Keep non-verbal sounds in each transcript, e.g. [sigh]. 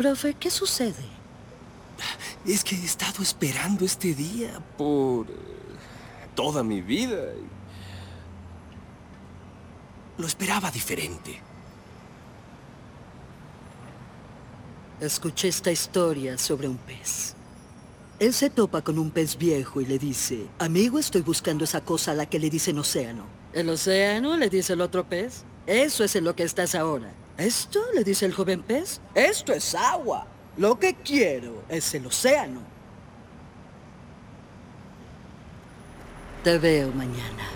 Profe, ¿qué sucede? Es que he estado esperando este día por eh, toda mi vida. Lo esperaba diferente. Escuché esta historia sobre un pez. Él se topa con un pez viejo y le dice, amigo, estoy buscando esa cosa a la que le dicen océano. ¿El océano? le dice el otro pez. Eso es en lo que estás ahora. ¿Esto? le dice el joven pez. Esto es agua. Lo que quiero es el océano. Te veo mañana.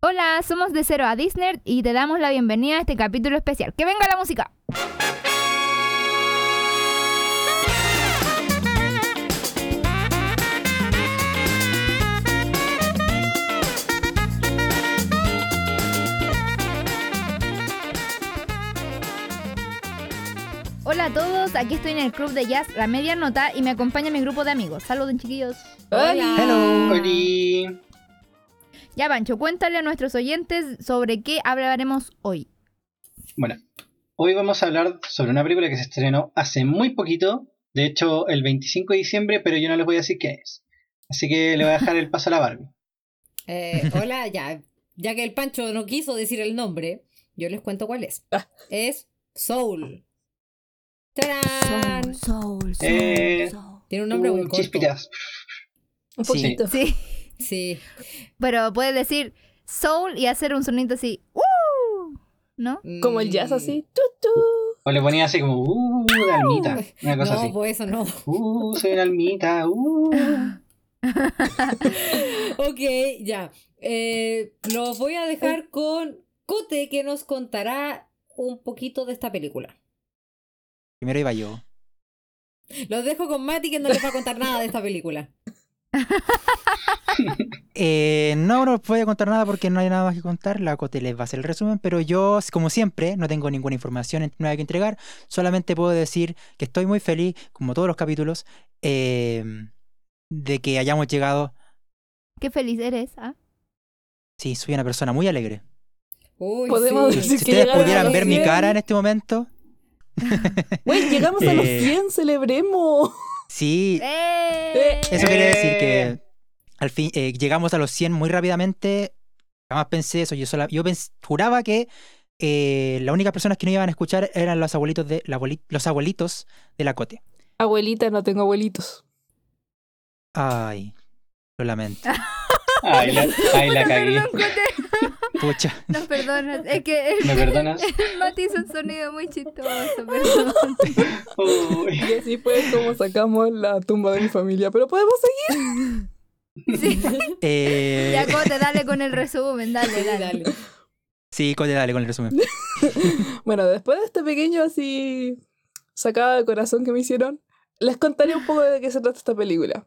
Hola, somos de Cero a Disney y te damos la bienvenida a este capítulo especial. ¡Que venga la música! Hola a todos, aquí estoy en el club de jazz La Media Nota y me acompaña mi grupo de amigos. Saluden chiquillos. Hola. Hello. Oli. Ya, Pancho, cuéntale a nuestros oyentes sobre qué hablaremos hoy. Bueno, hoy vamos a hablar sobre una película que se estrenó hace muy poquito, de hecho el 25 de diciembre, pero yo no les voy a decir qué es. Así que le voy a dejar el paso a la Barbie. [laughs] Eh, hola, ya. Ya que el Pancho no quiso decir el nombre, yo les cuento cuál es. Es Soul. ¡Tarán! Soul, Eh, Tiene un nombre muy corto. chispitas. Un Sí. poquito. Sí, Sí. pero puedes decir soul y hacer un sonito así. ¡Uh! ¿No? Como el jazz Mm, así. Tu. O le ponía así como, uh, de almita. Una cosa No, así. pues eso no. Uh, soy una almita. Uh. [laughs] ok, ya. Eh, los voy a dejar con Cote que nos contará un poquito de esta película. Primero iba yo. Los dejo con Mati que no les va a contar nada de esta película. [laughs] Eh, no, no os voy a contar nada porque no hay nada más que contar. La Cote les va a hacer el resumen, pero yo, como siempre, no tengo ninguna información nueva que entregar. Solamente puedo decir que estoy muy feliz, como todos los capítulos, eh, de que hayamos llegado. Qué feliz eres, ¿ah? Sí, soy una persona muy alegre. Uy, Podemos sí. Si que ustedes pudieran ver mi 100. cara en este momento, [laughs] Güey, llegamos a los Eh. 100, celebremos. sí, ¡Eh! Eso quiere decir Eh. que al fin eh, llegamos a los 100 muy rápidamente. Jamás pensé eso. Yo, sola- yo pens- juraba que eh, las únicas personas que no iban a escuchar eran los abuelitos de, la abueli- los abuelitos de la Cote. Abuelita, no tengo abuelitos. Ay, lo lamento. [laughs] Ay, la, ay, la cagué. [laughs] Pucha. No, perdona. Es que ¿Me perdonas? [laughs] el Mati hizo un sonido muy chistoso, perdón. Uy. Y así fue como sacamos la tumba de mi familia. Pero podemos seguir. Sí. Eh, Ya, Cote, dale con el resumen, dale, dale. dale. sí, Cote, dale con el resumen. [laughs] Bueno, después de este pequeño así sacada de corazón que me hicieron, les contaré un poco de qué se trata esta película.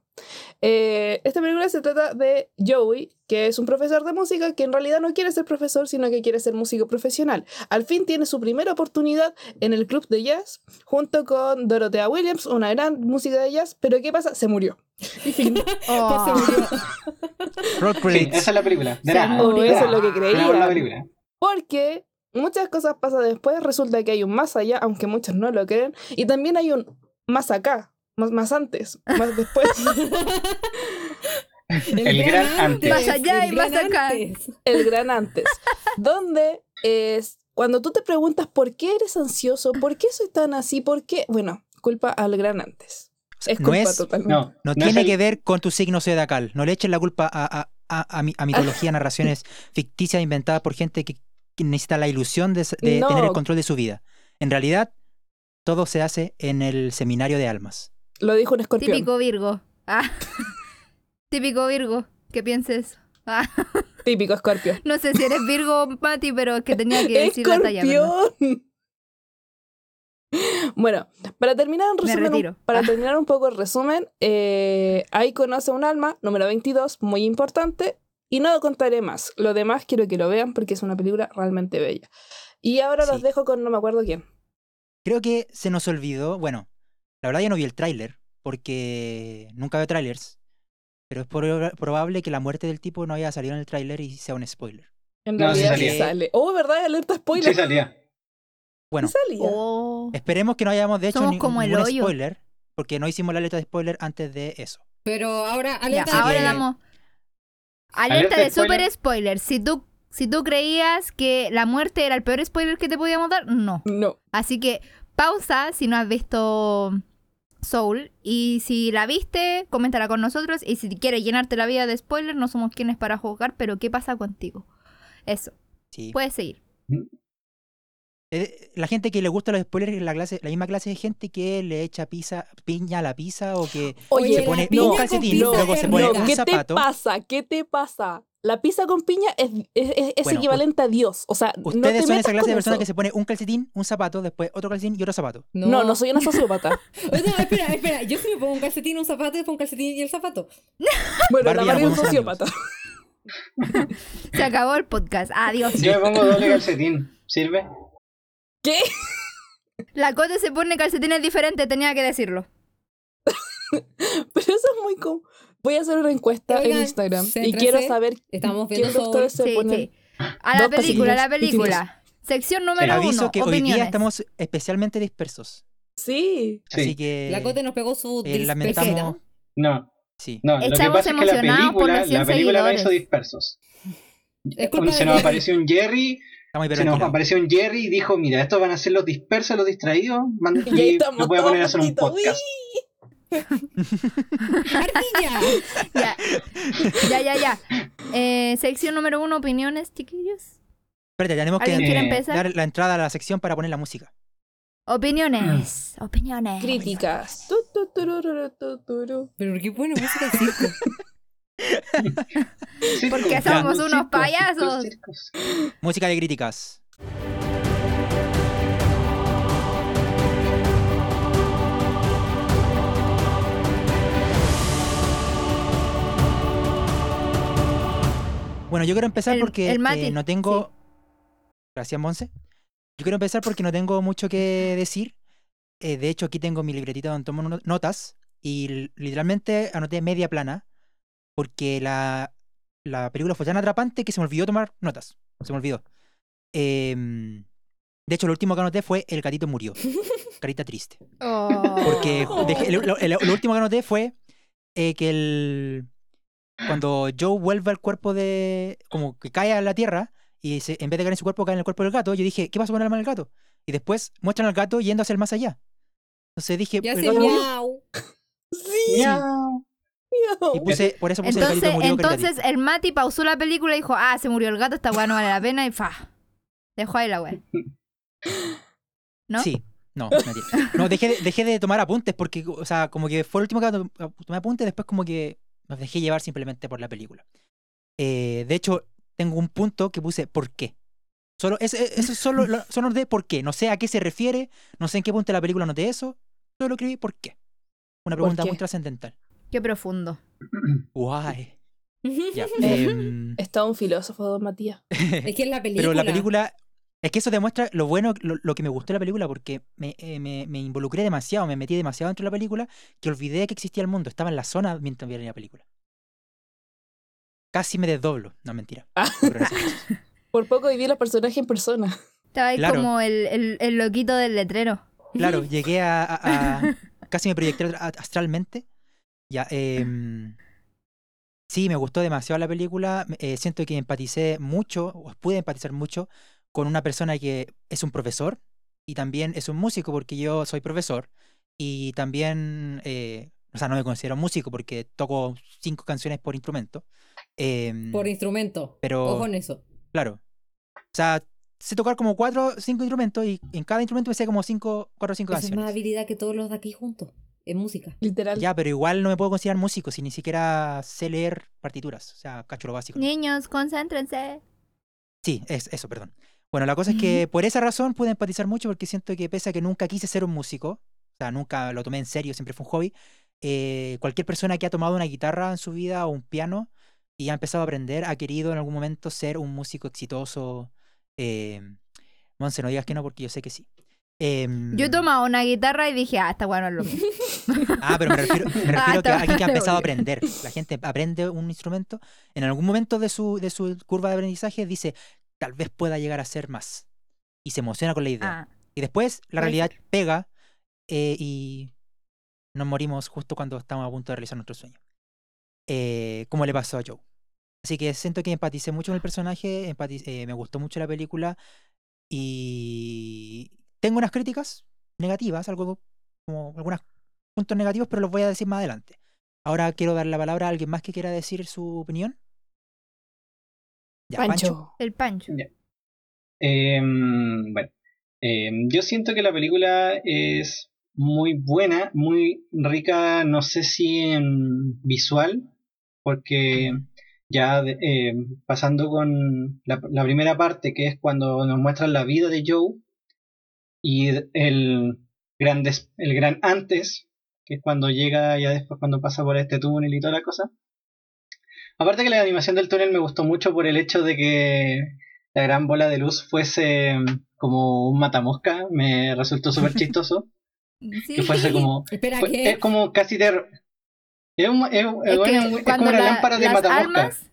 Eh, esta película se trata de Joey, que es un profesor de música que en realidad no quiere ser profesor, sino que quiere ser músico profesional. Al fin tiene su primera oportunidad en el club de jazz, junto con Dorothea Williams, una gran música de jazz, pero ¿qué pasa? Se murió. Y fin. [laughs] Oh. Pues se murió. Rock Sí, credits. esa es la película. De Se nada. O De eso es lo que creía. película. Porque muchas cosas pasan después, resulta que hay un más allá, aunque muchos no lo creen, y también hay un más acá, más, más antes, más después. [laughs] El gran antes. Más allá el y más acá. antes. el gran antes, donde es cuando tú te preguntas por qué eres ansioso, por qué soy tan así, por qué, bueno, culpa al gran antes. Es no culpa es, totalmente. No, no tiene el- que ver con tu signo zodiacal. No le echen la culpa a, a, a, a mi- a mitología, [laughs] narraciones ficticias inventadas por gente que, que necesita la ilusión de, No. tener el control de su vida. En realidad, todo se hace en el seminario de almas. Lo dijo un escorpión. Típico Virgo. Ah. [laughs] Típico Virgo. ¿Qué pienses? Ah. [laughs] Típico escorpión. No sé si eres Virgo, Mati, pero es que tenía que [laughs] decir la talla. Bueno, para terminar, un Me resumen, para Ah. terminar un poco el resumen, eh, ahí conoce un alma, número 22, muy importante, y no contaré más. Lo demás quiero que lo vean porque es una película realmente bella. Y ahora los dejo con no me acuerdo quién. Creo que se nos olvidó, bueno, la verdad yo no vi el tráiler, porque nunca veo trailers, pero es proba- probable que la muerte del tipo no haya salido en el tráiler y sea un spoiler. En No, sí realidad sí salía. sale. Oh, ¿verdad? Alerta spoiler. Sí salía. Bueno, ¿Qué salía? Oh. esperemos que no hayamos de hecho Somos ni- como el ningún spoiler, porque no hicimos la letra de spoiler antes de eso. Pero ahora, Ya, alerta de ahora que- damos. Alerta Alerta de de super spoiler. spoiler. Si tú, si tú creías que la muerte era el peor spoiler que te podíamos dar, no. No. Así que pausa si no has visto Soul. Y si la viste, coméntala con nosotros. Y si quieres llenarte la vida de spoiler, no somos quienes para juzgar, pero ¿qué pasa contigo? Eso. Sí. Puedes seguir. Eh, La gente que le gusta los spoilers es la, clase, la misma clase de gente que le echa pizza, piña a la pizza o que Oye, se la pone un calcetín, luego se pone un ¿Qué zapato. te pasa? ¿Qué te pasa? La pizza con piña es, es, es- es Bueno, equivalente a Dios. O sea, no te Ustedes son esa clase de personas eso. que se pone un calcetín, un zapato, después otro calcetín y otro zapato. No, no soy una sociópata. [laughs] No, espera, espera. Yo sí me pongo un calcetín, un zapato, después un calcetín y el zapato. [laughs] Bueno, Barbie, la Barbie es sociópata. [laughs] Se acabó el podcast. Adiós. Yo me pongo doble calcetín. ¿Sirve? ¿Qué? La Cote se pone calcetines diferentes, tenía que decirlo. Pero eso es muy común. Voy a hacer una encuesta en Instagram y quiero saber Estamos de ustedes se Sí, ponen. sí. A la película, a la película. Sección número Aviso uno. que hoy día estamos especialmente dispersos. Sí. Sí. Así que La Cote nos pegó su eh, lamentamos. No, Sí. no. Lo que Estamos pasa es que la emocionados por película, los 100 la película seguidores. hizo dispersos. Es culpa Se nos apareció un Jerry, Estamos se nos apareció un Jerry y dijo, mira, estos van a ser los dispersos, los distraídos. man- [laughs] Y ahí Y estamos los voy a poner a hacer un todos podcast. ¡Ardilla! [laughs] Ya, ya, ya. ya. Eh, sección número uno, opiniones, chiquillos. Espérate, tenemos que ¿Alguien quiere Eh, empezar? dar la entrada a la sección para poner la música. Opiniones, opiniones. Críticas. Pero qué buena música de [laughs] circo. Porque somos unos payasos. Música de críticas. Bueno, yo quiero empezar El- porque el eh, no tengo... Gracias, Monse. Yo quiero empezar porque no tengo mucho que [laughs] decir. Eh, de hecho, aquí tengo mi libretita donde tomo no- notas y literalmente anoté media plana porque la, la película fue tan atrapante que se me olvidó tomar notas. Se me olvidó. Em, de hecho, lo último que anoté fue El gatito murió. Carita triste. [laughs] Oh. Porque dejé- lo, lo- lo último que anoté fue eh, que el, cuando Joe vuelve al cuerpo de. como que cae a la tierra y se- en vez de caer en su cuerpo, cae en el cuerpo del gato, yo dije, ¿qué pasó con el alma del gato? Y después muestran al gato yendo hacia el más allá. Entonces dije, Ya el gato miau. [laughs] Sí. Miau. Y puse, por eso puse el Entonces, gatito murió. entonces el Mati pausó la película y dijo, ah, se murió el gato, esta weá no vale la pena y fa. Dejó ahí la weá. ¿No? Sí. No, mentira. No, dejé de, dejé de tomar apuntes porque, o sea, como que fue el último que to- tomé apuntes, después como que me dejé llevar simplemente por la película. Eh, de hecho, tengo un punto que puse ¿por qué? Solo, es- es- eso solo, lo- solo noté por qué. No sé a qué se refiere, no sé en qué punto de la película noté eso, solo escribí por qué. Una ¿Por pregunta qué? muy trascendental. Qué profundo. [clears throat] Guay. [laughs] Ya. em, Es todo un filósofo, don Matías. [laughs] Es que es la película. Pero la película. Es que eso demuestra lo bueno, lo, lo que me gustó de la película, porque me, eh, me, me involucré demasiado, me metí demasiado dentro de la película, que olvidé que existía el mundo. Estaba en la zona mientras vi la película. Casi me desdoblo. No, mentira. Ah. [laughs] Por poco viví los personajes en persona. Estaba ahí Claro. como el, el, el loquito del letrero. Claro, [laughs] llegué a, a- a- [laughs] Casi me proyecté a- astralmente. Ya, em, sí, me gustó demasiado la película. eh, siento que empaticé mucho, o pude empatizar mucho, con una persona que es un profesor y también es un músico, porque yo soy profesor. Y también, eh, o sea, no me considero músico porque toco cinco canciones por instrumento. em, Por instrumento. pero, Ojo en eso. claro. O sea, sé tocar como cuatro o cinco instrumentos y en cada instrumento me sé como cinco, cuatro o cinco Esa es canciones. más habilidad que todos los de aquí juntos. En música. Literal. Ya, pero igual no me puedo considerar músico si ni siquiera sé leer partituras. O sea, cacho lo básico. Niños, concéntrense. Sí, es eso, perdón. Bueno, la cosa es que por esa razón pude empatizar mucho porque siento que pese a que nunca quise ser un músico, o sea, nunca lo tomé en serio, siempre fue un hobby, eh, cualquier persona que ha tomado una guitarra en su vida o un piano y ha empezado a aprender ha querido en algún momento ser un músico exitoso. Eh, Monse, no digas que no porque yo sé que sí. Em, Yo he tomado una guitarra y dije, ah, esta weá no es lo mío. [laughs] Ah, pero me refiero, me [laughs] refiero Ah, que a alguien que ha empezado a aprender. La gente aprende un instrumento, en algún momento de su, de su curva de aprendizaje dice, tal vez pueda llegar a ser más. Y se emociona con la idea. Ah, Y después la realidad ser. pega eh, y nos morimos justo cuando estamos a punto de realizar nuestro sueño. Eh, como le pasó a Joe. Así que siento que empaticé mucho con el personaje, eh, me gustó mucho la película y tengo unas críticas negativas, algo como algunos puntos negativos, pero los voy a decir más adelante. Ahora quiero dar la palabra a alguien más que quiera decir su opinión. Ya, Pancho. El Pancho. Em, bueno, em, yo siento que la película es muy buena, muy rica, no sé si en visual, porque ya de- em, pasando con la, la primera parte, que es cuando nos muestran la vida de Joe, y el gran, des- el gran antes, que es cuando llega ya después cuando pasa por este túnel y toda la cosa. Aparte que la animación del túnel me gustó mucho por el hecho de que la gran bola de luz fuese mm, como un matamosca, me resultó súper [laughs] chistoso. Sí. Que fuese como. [laughs] Espera, fue- ¿qué? es como casi de. Es, un- es- Es que es como una la- lámpara de matamosca. almas,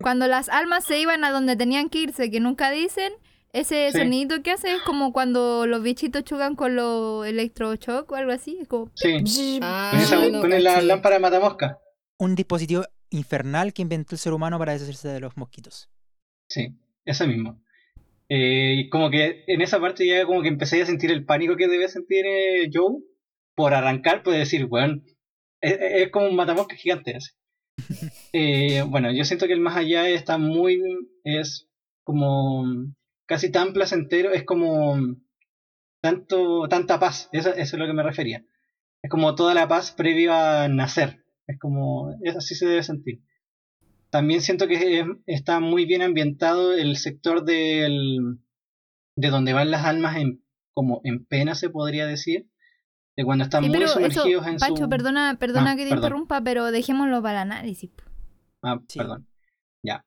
cuando las almas se iban a donde tenían que irse, que nunca dicen, ese Sí. sonido que hace es como cuando los bichitos chocan con los electroshock o algo así. Es como, Sí, [laughs] Ah, con, esa, no con la lámpara de matamosca. Un dispositivo infernal que inventó el ser humano para deshacerse de los mosquitos. Sí, eso mismo. Eh, y como que en esa parte ya como que empecé a sentir el pánico que debe sentir eh, Joe por arrancar, pues decir, bueno, es, es como un matamosca gigante ese. [laughs] Eh, bueno, yo siento que el más allá está muy, es como casi tan placentero, es como tanto, tanta paz, eso, eso es lo que me refería. Es como toda la paz previa a nacer, es como, es así se debe sentir. También siento que es- está muy bien ambientado el sector del, de donde van las almas en, como en pena, se podría decir. De cuando están Sí, muy pero eso, sumergidos en Pancho, su... perdona, perdona Ah, que te perdón. interrumpa, pero dejémoslo para el análisis. Ah, Sí. perdón. Ya.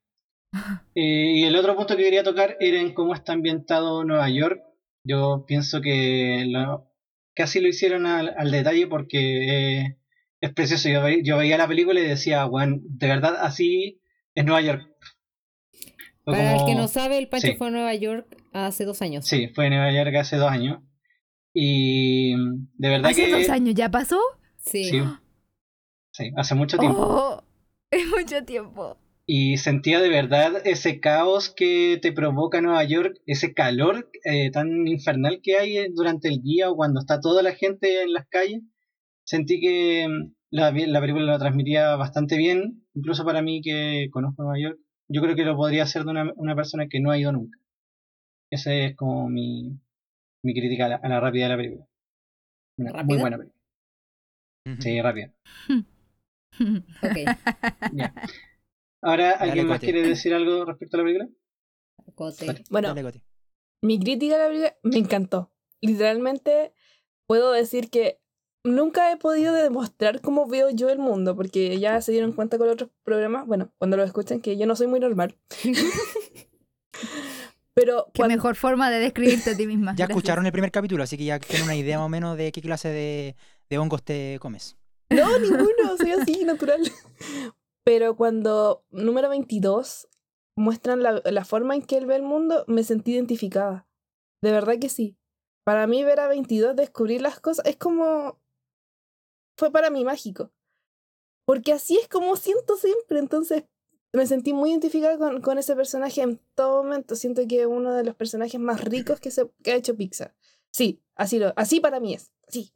Eh, y el otro punto que quería tocar era en cómo está ambientado Nueva York. Yo pienso que lo- casi lo hicieron al, al detalle porque eh, es precioso. Yo, ve- yo veía la película y decía, bueno, de verdad así es Nueva York. Fue Para el que no sabe, el Pancho sí. fue a Nueva York hace dos años. Sí, fue en Nueva York hace dos años. Y de verdad ¿Hace que... dos años ya pasó? Sí. Sí, sí, hace mucho tiempo. Oh, [laughs] es mucho tiempo. Y sentía de verdad ese caos que te provoca Nueva York, ese calor eh, tan infernal que hay eh, durante el día o cuando está toda la gente en las calles. Sentí que mm, la, la película lo transmitía bastante bien, incluso para mí que conozco Nueva York. Yo creo que lo podría hacer de una, una persona que no ha ido nunca. Esa es como mi, mi crítica a la, a la rápida de la película. Una muy buena película. Sí, rápida. [laughs] Ok. [laughs] Ya. Ahora, Dale, ¿alguien más Cote. quiere decir algo respecto a la película? Cote. Bueno, Dale, mi crítica a la película me encantó. Literalmente puedo decir que nunca he podido demostrar cómo veo yo el mundo, porque ya se dieron cuenta con otros programas, bueno, cuando lo escuchan, que yo no soy muy normal. [laughs] Pero Qué cuando- mejor forma de describirte a ti misma. Ya Gracias. escucharon el primer capítulo, así que ya tienen una idea más o menos de qué clase de, de hongos te comes. No, ninguno, soy así, natural. Pero cuando número 22 muestran la, la forma en que él ve el mundo, me sentí identificada. De verdad que sí. Para mí ver a 22 descubrir las cosas es como... Fue para mí mágico. Porque así es como siento siempre. Entonces me sentí muy identificada con, con ese personaje en todo momento. Siento que es uno de los personajes más ricos que, se, que ha hecho Pixar. Sí, así, lo, así para mí es. Así.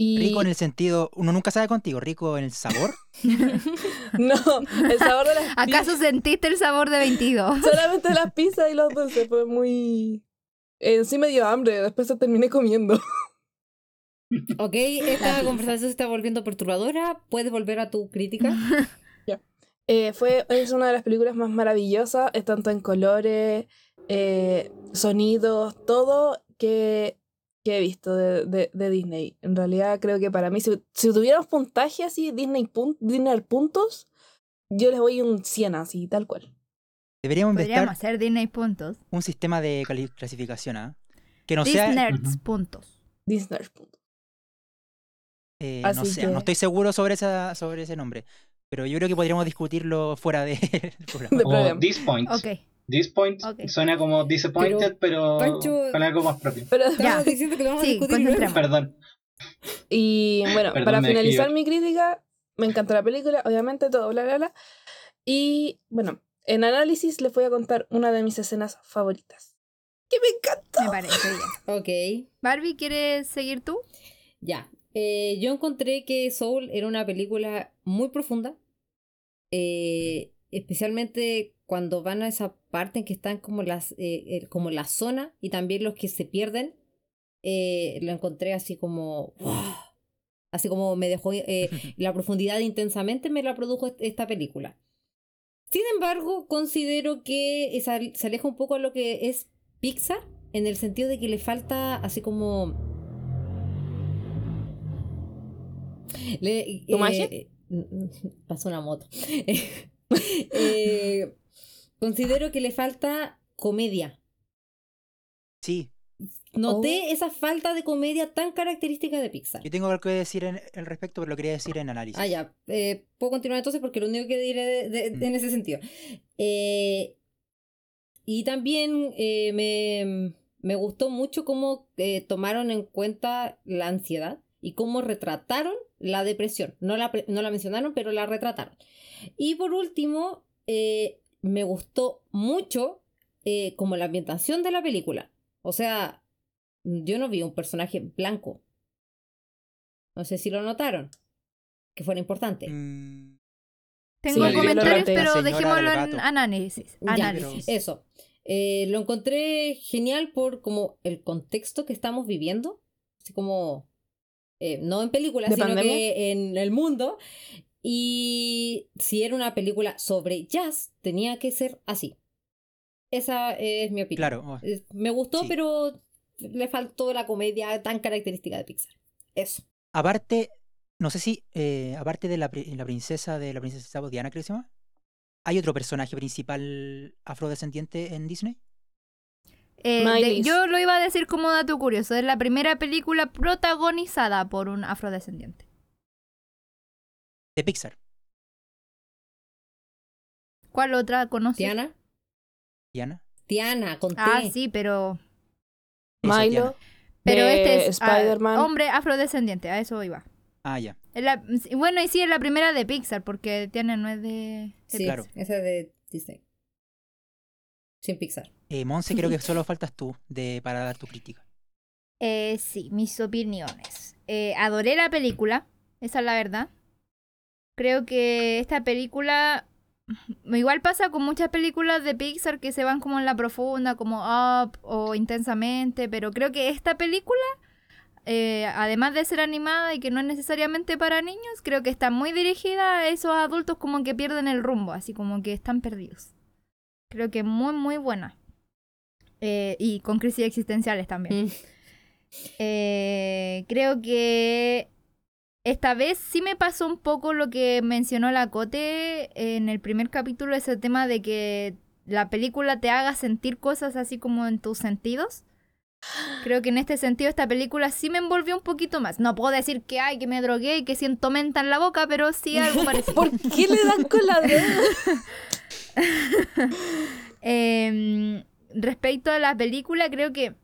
Y... Rico en el sentido, uno nunca sabe contigo, rico en el sabor. [laughs] [laughs] No, el sabor de las ¿Acaso sentiste el sabor de 22? [laughs] Solamente las pizzas y los dulces fue muy... En sí me dio hambre, después se terminé comiendo. Ok, esta conversación se está volviendo perturbadora. ¿Puedes volver a tu crítica? [laughs] Eh, fue, es una de las películas más maravillosas, es tanto en colores, eh, sonidos, todo que, que he visto de, de- de Disney. En realidad creo que para mí, si, si tuviéramos puntaje así, Disney, pun- Disney puntos, yo les voy un 100 así, tal cual. Deberíamos Podríamos hacer Disney puntos. un sistema de clasificación, ¿ah? Que no sea... Ujú. puntos. Disney puntos. Eh, no sé, que- no estoy seguro sobre, esa, sobre ese nombre. Pero yo creo que podríamos discutirlo fuera de- [laughs] del programa. Programa. These Points. Ok. Disappoint Ok. suena como disappointed, pero, Pancho- con algo más propio. Pero, Estamos Ya. diciendo que lo vamos Sí, a discutir concentremos. Perdón. y bueno, Perdón, para finalizar mi crítica, me encantó la película, obviamente, todo, bla, bla, bla. Y bueno, en análisis les voy a contar una de mis escenas favoritas. Que me encanta. Me parece bien. [laughs] Ok, Barbie, ¿quieres seguir tú? ya. Eh, yo encontré que Soul era una película muy profunda. eh, especialmente cuando van a esa parte en que están como las eh, como la zona y también los que se pierden lo encontré así como ¡wow! así como me dejó [laughs] la profundidad intensamente me la produjo est- esta película sin embargo considero que se aleja un poco a lo que es Pixar en el sentido de que le falta así como le, ¿Tu magia? eh, [laughs] pasó una moto [laughs] Eh, considero que le falta comedia Sí, Noté esa falta de comedia tan característica de Pixar. yo tengo algo que decir en, al respecto, pero lo quería decir en análisis. Ah, ya. Eh, Puedo continuar entonces porque lo único que diré de- de- Mm. en ese sentido. Eh, y también eh, me, me gustó mucho cómo eh, tomaron en cuenta la ansiedad y cómo retrataron la depresión. No la, no la mencionaron, pero la retrataron. Y por último, eh, me gustó mucho eh, como la ambientación de la película. O sea, yo no vi un personaje blanco. No sé si lo notaron. Que fuera importante. Mm, Tengo Sí, comentarios, pero dejémoslo en gato. análisis. Ya, análisis. Eso. Eh, lo encontré genial por como el contexto que estamos viviendo. Así como. Eh, no en películas, ¿De sino pandemia? que en el mundo. Y si era una película sobre jazz, tenía que ser así. Esa es mi opinión. claro, oh, Me gustó, Sí. pero le faltó la comedia tan característica de Pixar. Eso. Aparte, no sé si, eh, aparte de la, la princesa de la princesa Diana, creo que se llama, ¿hay otro personaje principal afrodescendiente en Disney? Eh, de- yo lo iba a decir como dato curioso. Es la primera película protagonizada por un afrodescendiente. De Pixar. ¿Cuál otra conoces? Tiana. Diana. Tiana, conté. Ah, sí, pero. Milo. Pero de este es ah, Spider-Man. hombre afrodescendiente, a eso iba. Ah, ya. La- bueno, y sí, es la primera de Pixar, porque Tiana no es de. de Sí, Claro. esa es de Disney. Sin Pixar. Eh, Monse, creo que solo faltas tú de, para dar tu crítica. [laughs] Eh, sí, mis opiniones. Eh, adoré la película, esa es la verdad. Creo que esta película, igual pasa con muchas películas de Pixar que se van como en la profunda, como Up o Intensamente, pero creo que esta película, eh, además de ser animada y que no es necesariamente para niños, creo que está muy dirigida a esos adultos como que pierden el rumbo, así como que están perdidos. Creo que muy, muy buena. Eh, y con crisis existenciales también. Mm. Eh, creo que esta vez sí me pasó un poco lo que mencionó la Cote en el primer capítulo, ese tema de que la película te haga sentir cosas así como en tus sentidos. Creo que en este sentido esta película sí me envolvió un poquito más. No puedo decir que ay, que me drogué y que siento menta en la boca, pero sí [laughs] algo parecido. ¿Por qué le dan con la droga? [laughs] Em, respecto a la película, creo que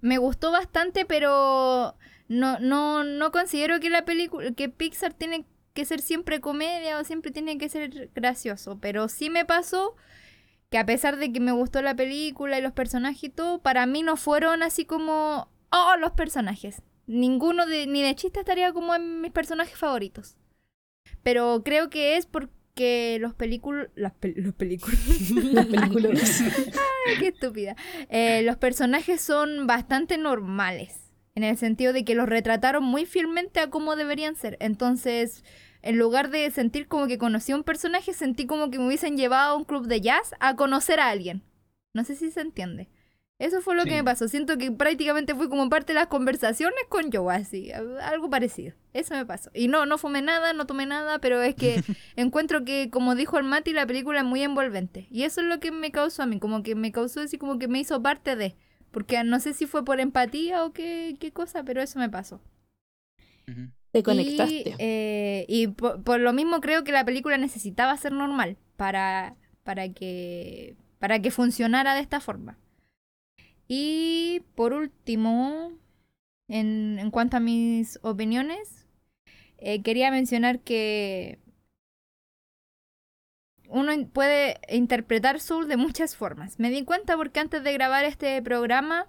me gustó bastante, pero no, no, no considero que la película, que Pixar tiene que ser siempre comedia o siempre tiene que ser gracioso. Pero sí me pasó que a pesar de que me gustó la película y los personajes y todo, para mí no fueron así como, oh, los personajes. Ninguno de, ni de chiste estaría como en mis personajes favoritos. Pero creo que es porque los películas... Las pel- los [laughs] películas... Las películas. Ay, qué estúpida. Eh, los personajes son bastante normales. En el sentido de que los retrataron muy fielmente a cómo deberían ser. Entonces, en lugar de sentir como que conocí a un personaje, sentí como que me hubiesen llevado a un club de jazz a conocer a alguien. No sé si se entiende. Eso fue lo Sí. que me pasó. Siento que prácticamente fui como parte de las conversaciones con Joe, así. Algo parecido. Eso me pasó. Y no, no fumé nada, no tomé nada, pero es que [laughs] encuentro que, como dijo el Mati, la película es muy envolvente. Y eso es lo que me causó a mí, como que me causó así, como que me hizo parte de. Porque no sé si fue por empatía o qué, qué cosa, pero eso me pasó. Te Y, conectaste. eh, y por, por lo mismo creo que la película necesitaba ser normal para, para que para que funcionara de esta forma. Y por último, en, en cuanto a mis opiniones, eh, quería mencionar que uno puede interpretar Soul de muchas formas. Me di cuenta porque antes de grabar este programa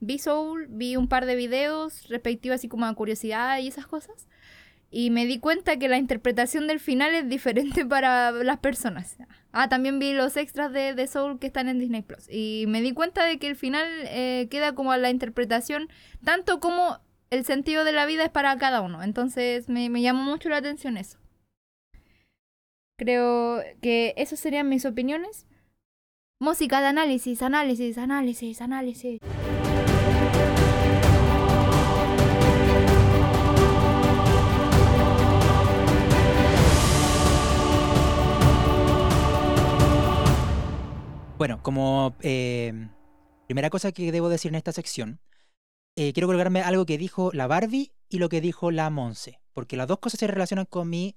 vi Soul, vi un par de videos respectivos así como a curiosidad y esas cosas. Y me di cuenta que la interpretación del final es diferente [laughs] para las personas. Ah, también vi los extras de, de Soul que están en Disney Plus. Y me di cuenta de que el final eh, queda como la interpretación, tanto como el sentido de la vida es para cada uno. Entonces me, me llamó mucho la atención eso. Creo que esas serían mis opiniones. Música de análisis, análisis, análisis, análisis. Bueno, como eh, primera cosa que debo decir en esta sección, eh, quiero colgarme algo que dijo la Barbie y lo que dijo la Monse, porque las dos cosas se relacionan con mi,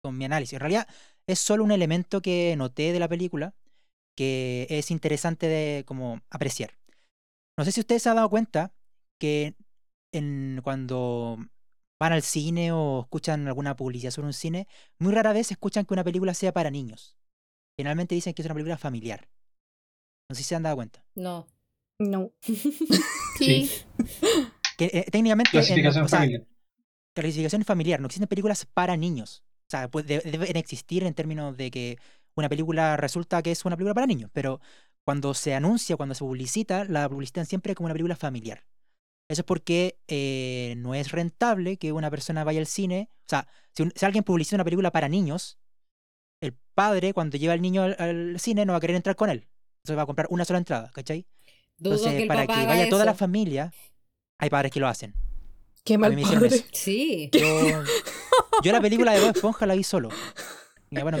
con mi análisis. En realidad es solo un elemento que noté de la película que es interesante de como apreciar. No sé si ustedes se han dado cuenta que en, cuando van al cine o escuchan alguna publicidad sobre un cine, muy rara vez escuchan que una película sea para niños. Generalmente dicen que es una película familiar. No sé si se han dado cuenta. No. No. [laughs] Sí. Que, eh, técnicamente, en- Clasificación o sea, familiar. clasificación familiar, no existen películas para niños. O sea, pues, de- deben existir en términos de que una película resulta que es una película para niños, pero cuando se anuncia, cuando se publicita, la publicitan siempre como una película familiar. Eso es porque eh, no es rentable que una persona vaya al cine. O sea, si, un- si alguien publicita una película para niños, el padre, cuando lleva al niño al, al cine, no va a querer entrar con él. Entonces va a comprar una sola entrada, ¿cachai? Dudo Entonces, que el para papá que haga vaya toda la familia, hay padres que lo hacen. Qué A mal mí me hicieron padre. eso. Sí. Yo, yo la película de Bob Esponja la vi solo. Y bueno.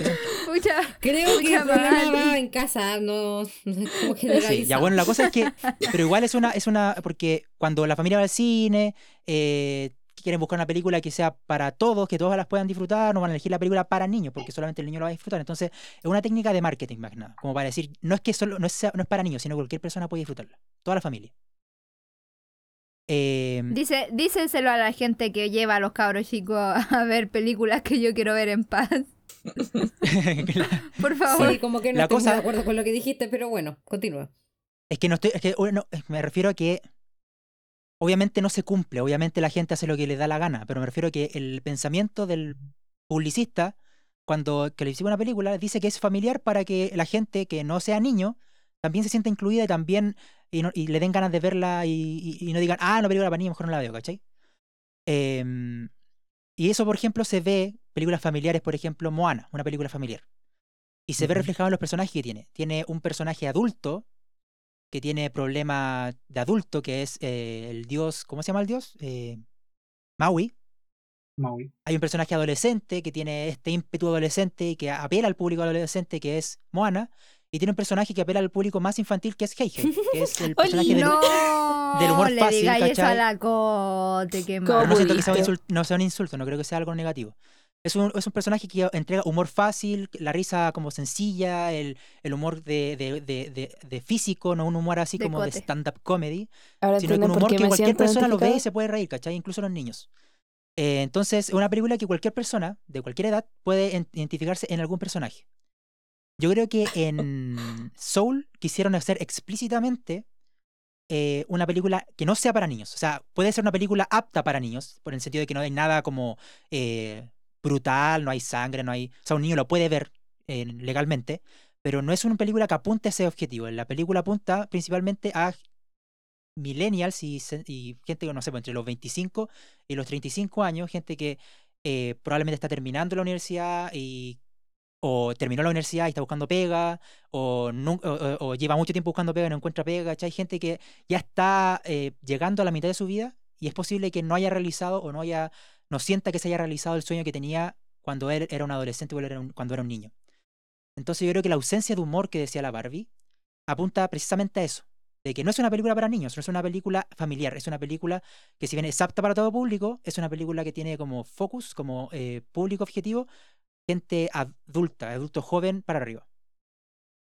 Pucha. Creo que va en casa, no, como Sí, generalizado. ya bueno, la cosa es que, pero igual es una, es una, porque cuando la familia va al cine, eh, quieren buscar una película que sea para todos, que todos las puedan disfrutar, no van a elegir la película para niños, porque solamente el niño la va a disfrutar. Entonces, es una técnica de marketing más que nada, como para decir, no es que solo, no es, no es para niños, sino que cualquier persona puede disfrutarla, toda la familia. Eh, Dice, díceselo a la gente que lleva a los cabros chicos a, ver películas que yo quiero ver en paz. [laughs] Por favor. Sí, como que no La estoy muy de acuerdo con lo que dijiste, pero bueno, continúa. Es que no estoy, es que bueno, me refiero a que obviamente no se cumple, obviamente la gente hace lo que le da la gana, pero me refiero a que el pensamiento del publicista cuando califica una película dice que es familiar para que la gente que no sea niño también se sienta incluida y también y, no- y le den ganas de verla y, y- y no digan, ah, una película para niños, mejor no la veo, ¿cachai? Em, y eso, por ejemplo, se ve películas familiares, por ejemplo, Moana, una película familiar. Y se ve reflejado en los personajes que tiene. Tiene un personaje adulto que tiene problema de adulto, que es eh, el dios, ¿cómo se llama el dios? Eh, Maui. Maui. Hay un personaje adolescente que tiene este ímpetu adolescente y que apela al público adolescente, que es Moana. Y tiene un personaje que apela al público más infantil, que es Heihei, que es el [laughs] personaje del- no, del humor le fácil, digáis eso a la cote, qué ¿Cómo Pero no siento que sea un, pudiste? insul- no sea un insulto, no creo que sea algo negativo. Es un, es un personaje que entrega humor fácil, la risa como sencilla, el, el humor de, de, de, físico, no un humor así como de stand-up comedy, Ahora sino que un humor que cualquier persona lo ve y se puede reír, ¿cachai? Incluso los niños. Eh, entonces, es una película que cualquier persona, de cualquier edad, puede en- identificarse en algún personaje. Yo creo que en Soul quisieron hacer explícitamente eh, una película que no sea para niños. O sea, puede ser una película apta para niños, por el sentido de que no hay nada como eh, brutal, no hay sangre, no hay... O sea, un niño lo puede ver eh, legalmente, pero no es una película que apunte a ese objetivo. La película apunta principalmente a millennials y, gente que no sé, pues, entre los 25 y los 35 años, gente que eh, probablemente está terminando la universidad y o terminó la universidad y está buscando pega, o, lleva mucho tiempo buscando pega y no encuentra pega. Hay gente que ya está eh, llegando a la mitad de su vida y es posible que no haya realizado o no haya, no sienta que se haya realizado el sueño que tenía cuando él era un adolescente o cuando era un niño. Entonces yo creo que la ausencia de humor que decía la Barbie apunta precisamente a eso, de que no es una película para niños, no es una película familiar, es una película que si bien es apta para todo público, es una película que tiene como focus, como eh, público objetivo, gente adulta, adulto joven para arriba.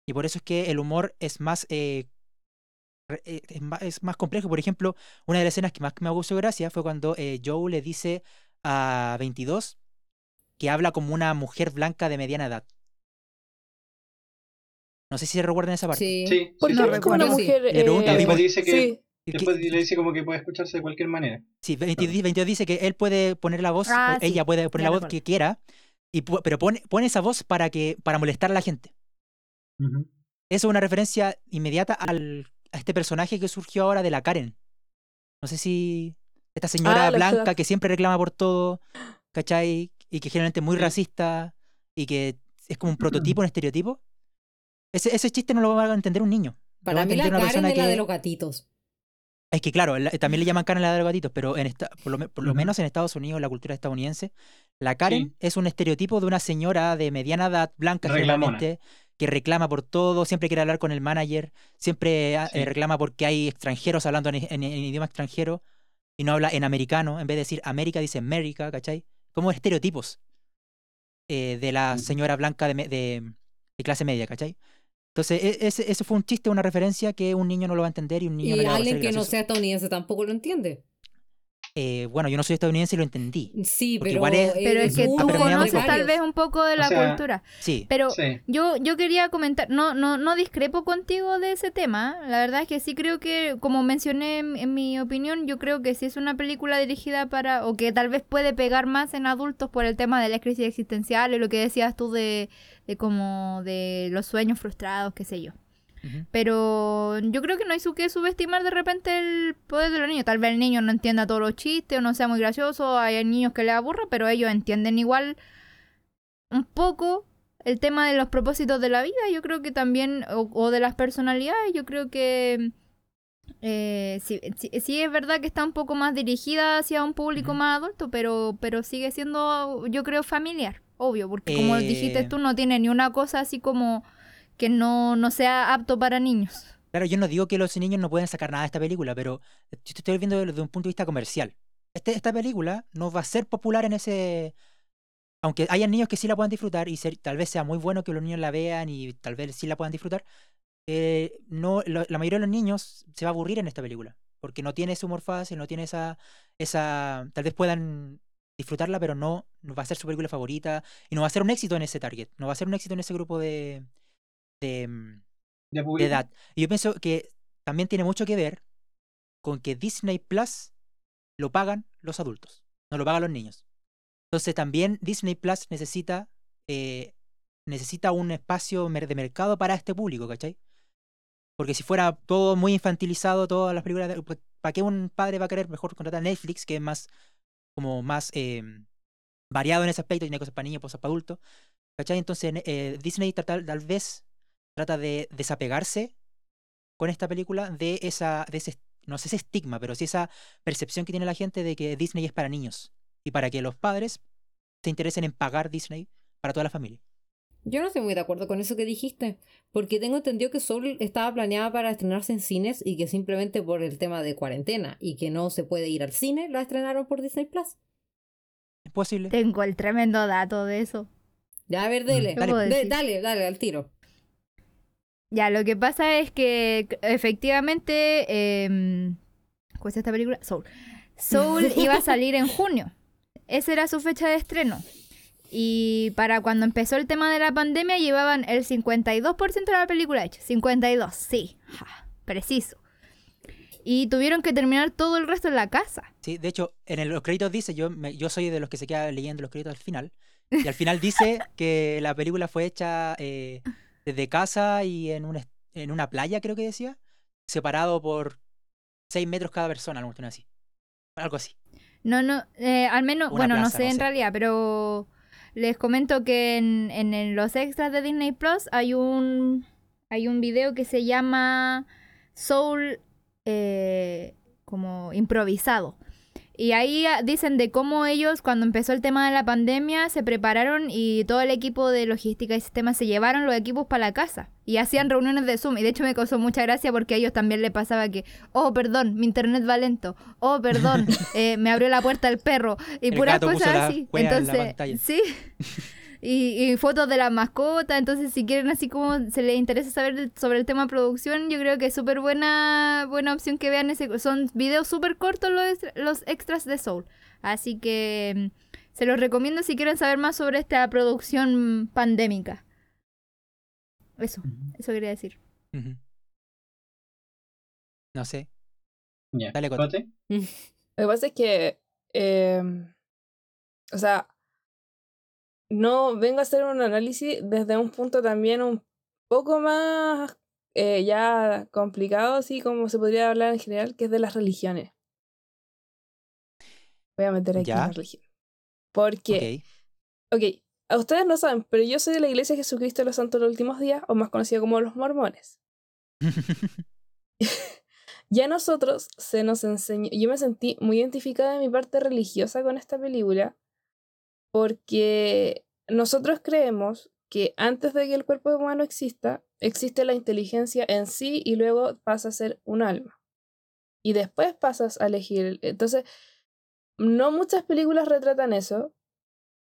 Y por eso es que el humor es más, eh, eh, es más, complejo. Por ejemplo, una de las escenas que más me gustó gracia fue cuando Joe le dice a 22 que habla como una mujer blanca de mediana edad. No sé si recuerdan esa parte. Sí. Sí, ¿Por sí, qué sí, es como una mujer? Le pregunta, eh, Después dice que- sí. Después le dice como que puede escucharse de cualquier manera. Sí, 22, 22 dice que él puede poner la voz, Ah, o sí, ella puede poner ya la voz recuerdo. que quiera, y, pero pone, pone esa voz para, que, para molestar a la gente. Ujú. Eso es una referencia inmediata al, a este personaje que surgió ahora de la Karen. No sé si esta señora Ah, la blanca ciudad. que siempre reclama por todo, ¿cachai? Y que generalmente es muy Sí. racista y que es como un [clears throat] prototipo, un estereotipo. Ese, ese chiste no lo va a entender un niño. Para mí la una Karen es la de los gatitos. Es que claro, la- también le llaman Karen la de los gatitos, pero en esta, por, lo, por menos en Estados Unidos, la cultura estadounidense, la Karen Sí. es un estereotipo de una señora de mediana edad, blanca generalmente, que reclama por todo, siempre quiere hablar con el manager, siempre ah, Sí. eh, reclama porque hay extranjeros hablando en, en- en idioma extranjero y no habla en americano, en vez de decir América dice América, ¿cachai? Como estereotipos eh, de la Ujú. señora blanca de, de- de clase media, ¿cachai? Entonces, e- ese, ese fue un chiste, una referencia que un niño no lo va a entender y un niño no Y le va a alguien que no sea estadounidense tampoco lo entiende. Eh, bueno, yo no soy estadounidense y lo entendí. Sí, Porque pero. igual es- Pero es que tú conoces tal vez un poco de O la sea, cultura. Sí. Pero Sí. yo, yo quería comentar, no, no, no discrepo contigo de ese tema. La verdad es que sí creo que, como mencioné en, en mi opinión, yo creo que sí es una película dirigida para, o que tal vez puede pegar más en adultos por el tema de la crisis existencial y lo que decías tú de, de como de los sueños frustrados, qué sé yo. Pero yo creo que no hay su que subestimar de repente el poder de los niños. Tal vez el niño no entienda todos los chistes o no sea muy gracioso, hay niños que le aburra, pero ellos entienden igual un poco el tema de los propósitos de la vida. Yo creo que también, o, o de las personalidades, yo creo que eh, sí, sí- sí es verdad que está un poco más dirigida hacia un público más adulto, pero, pero sigue siendo, yo creo, familiar, obvio, porque como Eh, dijiste tú, no tiene ni una cosa así como que no, no sea apto para niños. Claro, yo no digo que los niños no pueden sacar nada de esta película, pero yo estoy viendo desde un punto de vista comercial. Este- esta película no va a ser popular en ese... Aunque haya niños que sí la puedan disfrutar y tal vez sea muy bueno que los niños la vean y tal vez sí la puedan disfrutar, eh, no, la mayoría de los niños se va a aburrir en esta película, porque no tiene ese humor fácil, no tiene esa... esa tal vez puedan disfrutarla, pero no va a ser su película favorita y no va a ser un éxito en ese target, no va a ser un éxito en ese grupo de... de mm, ¿Ya de edad. Y yo pienso que también tiene mucho que ver con que Disney Plus lo pagan los adultos, no lo pagan los niños. Entonces también Disney Plus necesita, eh, necesita un espacio de mercado para este público, ¿cachai? Porque si fuera todo muy infantilizado, todas las películas, ¿para qué un padre va a querer mejor contratar a Netflix, que es más, como más eh, variado en ese aspecto, tiene cosas para niños, cosas para adultos, ¿cachai? Entonces eh, Disney tal vez trata de desapegarse con esta película de esa, de ese, no sé ese estigma, pero sí esa percepción que tiene la gente de que Disney es para niños y para que los padres se interesen en pagar Disney para toda la familia. Yo no estoy muy de acuerdo con eso que dijiste, porque tengo entendido que Soul estaba planeada para estrenarse en cines y que simplemente por el tema de cuarentena y que no se puede ir al cine, la estrenaron por Disney Plus. ¿Es posible? Tengo el tremendo dato de eso. Ya, a ver, dele. ¿Qué puedo De- decir? dale, dale, al tiro. Ya, lo que pasa es que efectivamente. Eh, ¿Cuál es esta película? Soul. Soul [laughs] iba a salir en junio. Esa era su fecha de estreno. Y para cuando empezó el tema de la pandemia llevaban el 52% de la película hecha. 52, sí. Ja, preciso. Y tuvieron que terminar todo el resto en la casa. Sí, de hecho, en el- los créditos dice, yo, me- yo soy de los que se queda leyendo los créditos al final, y al final dice que la película fue hecha eh, desde casa y en una, en una playa, creo que decía, separado por 6 metros cada persona, algo así. Algo así. No, no, eh, al menos, Una bueno, no sé no en sé. realidad, pero les comento que en, en los extras de Disney Plus hay un hay un video que se llama Soul eh, como improvisado. Y ahí ah, dicen de cómo ellos, cuando empezó el tema de la pandemia, se prepararon y todo el equipo de logística y sistemas se llevaron los equipos para la casa. Y hacían reuniones de Zoom. Y de hecho me causó mucha gracia porque a ellos también le pasaba que, oh, perdón, mi internet va lento. Oh, perdón, [laughs] eh, me abrió la puerta el perro. Y El puras cosas así. en Entonces, sí. [laughs] y, y fotos de las mascotas. Entonces, si quieren así como se les interesa saber sobre el tema producción, yo creo que es súper buena, buena opción que vean ese. Son videos súper cortos los, los extras de Soul. Así que mm, se los recomiendo si quieren saber más sobre esta producción pandémica. Eso, eso quería decir. No sé. Dale, Cote. Cote. [laughs] Lo que pasa es que, eh, o sea, no vengo a hacer un análisis desde un punto también un poco más eh, ya complicado, así como se podría hablar en general, que es de las religiones. Voy a meter aquí Ya. la religión. Porque, ok, a ustedes no saben, pero yo soy de la Iglesia de Jesucristo de los Santos de los Últimos Días, o más conocida como los mormones. [laughs] Ya a nosotros se nos enseñó, yo me sentí muy identificada en mi parte religiosa con esta película, porque nosotros creemos que antes de que el cuerpo humano exista, existe la inteligencia en sí y luego pasa a ser un alma. Y después pasas a elegir. Entonces, no muchas películas retratan eso.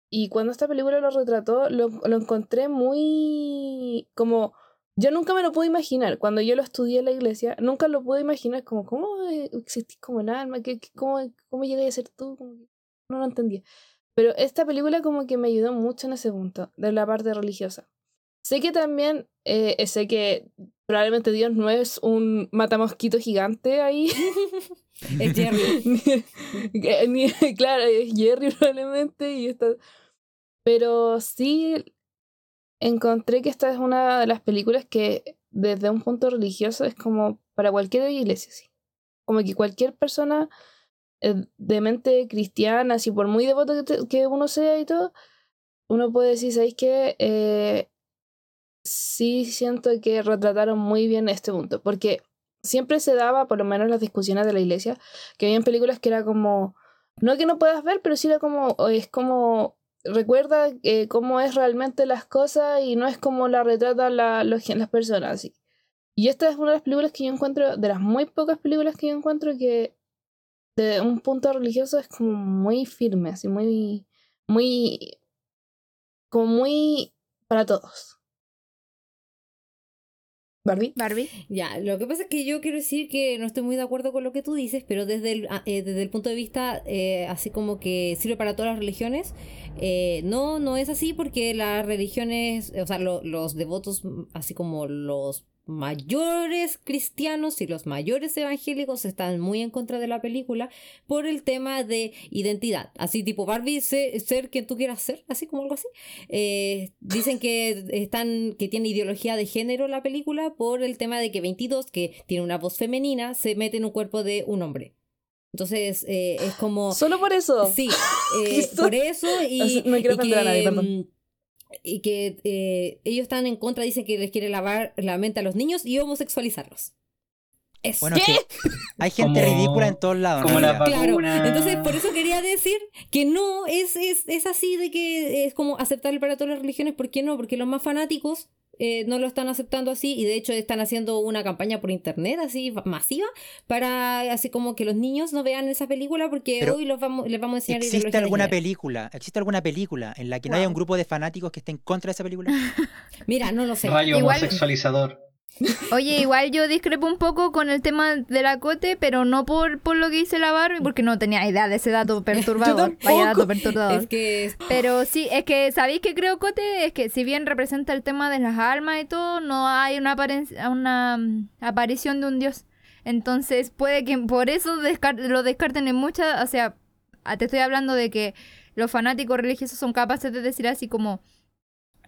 Y cuando esta película lo retrató, lo, lo encontré muy como yo nunca me lo pude imaginar. Cuando yo lo estudié en la iglesia, nunca lo pude imaginar como, ¿cómo existís como el alma? ¿Qué, qué- cómo, ¿Cómo llegué a ser tú? No lo entendía. Pero esta película como que me ayudó mucho en ese punto, de la parte religiosa. Sé que también, eh, sé que probablemente Dios no es un matamosquito gigante ahí. [laughs] Es Jerry. [laughs] Ni- ni- [laughs] claro, es Jerry probablemente y está... Pero sí encontré que esta es una de las películas que desde un punto religioso es como para cualquier iglesia, sí. Como que cualquier persona eh, de mente cristiana, así por muy devoto que, uno sea y todo, uno puede decir, ¿sabéis qué? Eh, sí siento que retrataron muy bien este punto, porque siempre se daba, por lo menos en las discusiones de la iglesia, que habían películas que era como, no que no puedas ver, pero sí era como, es como, recuerda eh, cómo es realmente las cosas y no es como la retratan la, los las personas. así. Y esta es una de las películas que yo encuentro, de las muy pocas películas que yo encuentro que de un punto religioso es como muy firme, así muy, muy, como muy para todos. Barbie. Barbie. Ya, lo que pasa es que yo quiero decir que no estoy muy de acuerdo con lo que tú dices, pero desde el, ah, eh, desde el punto de vista eh, así como que sirve para todas las religiones, eh, no, no es así porque las religiones, o sea, lo- los devotos, mm, así como los mayores cristianos y los mayores evangélicos están muy en contra de la película por el tema de identidad. Así tipo Barbie, sé- ser quien tú quieras ser, así como algo así. Eh, dicen que están que tiene ideología de género la película por el tema de que 22, que tiene una voz femenina, se mete en un cuerpo de un hombre. Entonces eh, es como Solo por eso. Sí, [laughs] eh, por eso y, quiero y a nadie, perdón. Y que eh, ellos están en contra, dicen que les quiere lavar la mente a los niños y homosexualizarlos. Eso. Bueno, es que hay gente Como- ridícula en todos lados. la. Claro, entonces por eso quería decir que no es, es, es así de que es como aceptable para todas las religiones. ¿Por qué no? Porque los más fanáticos eh, no lo están aceptando así y de hecho están haciendo una campaña por internet así masiva para así como que los niños no vean esa película porque Pero, hoy los vamos, les vamos a enseñar ¿Existe de alguna película? ¿Existe alguna película en la que no haya un grupo de fanáticos que estén contra de esa película? [laughs] Mira, no lo sé. Rayo Igual- homosexualizador. Oye, igual yo discrepo un poco con el tema de la cote, pero no por, por lo que dice la Barbie, porque no tenía idea de ese dato [laughs] perturbador. Vaya dato perturbador. Es que Pero sí, es que, ¿sabéis que creo, Cote? Es que si bien representa el tema de las almas y todo, no hay una, una mm, aparición de un dios. Entonces puede que por eso descar- lo descarten en muchas, o sea, ah, te estoy hablando de que los fanáticos religiosos son capaces de decir así como,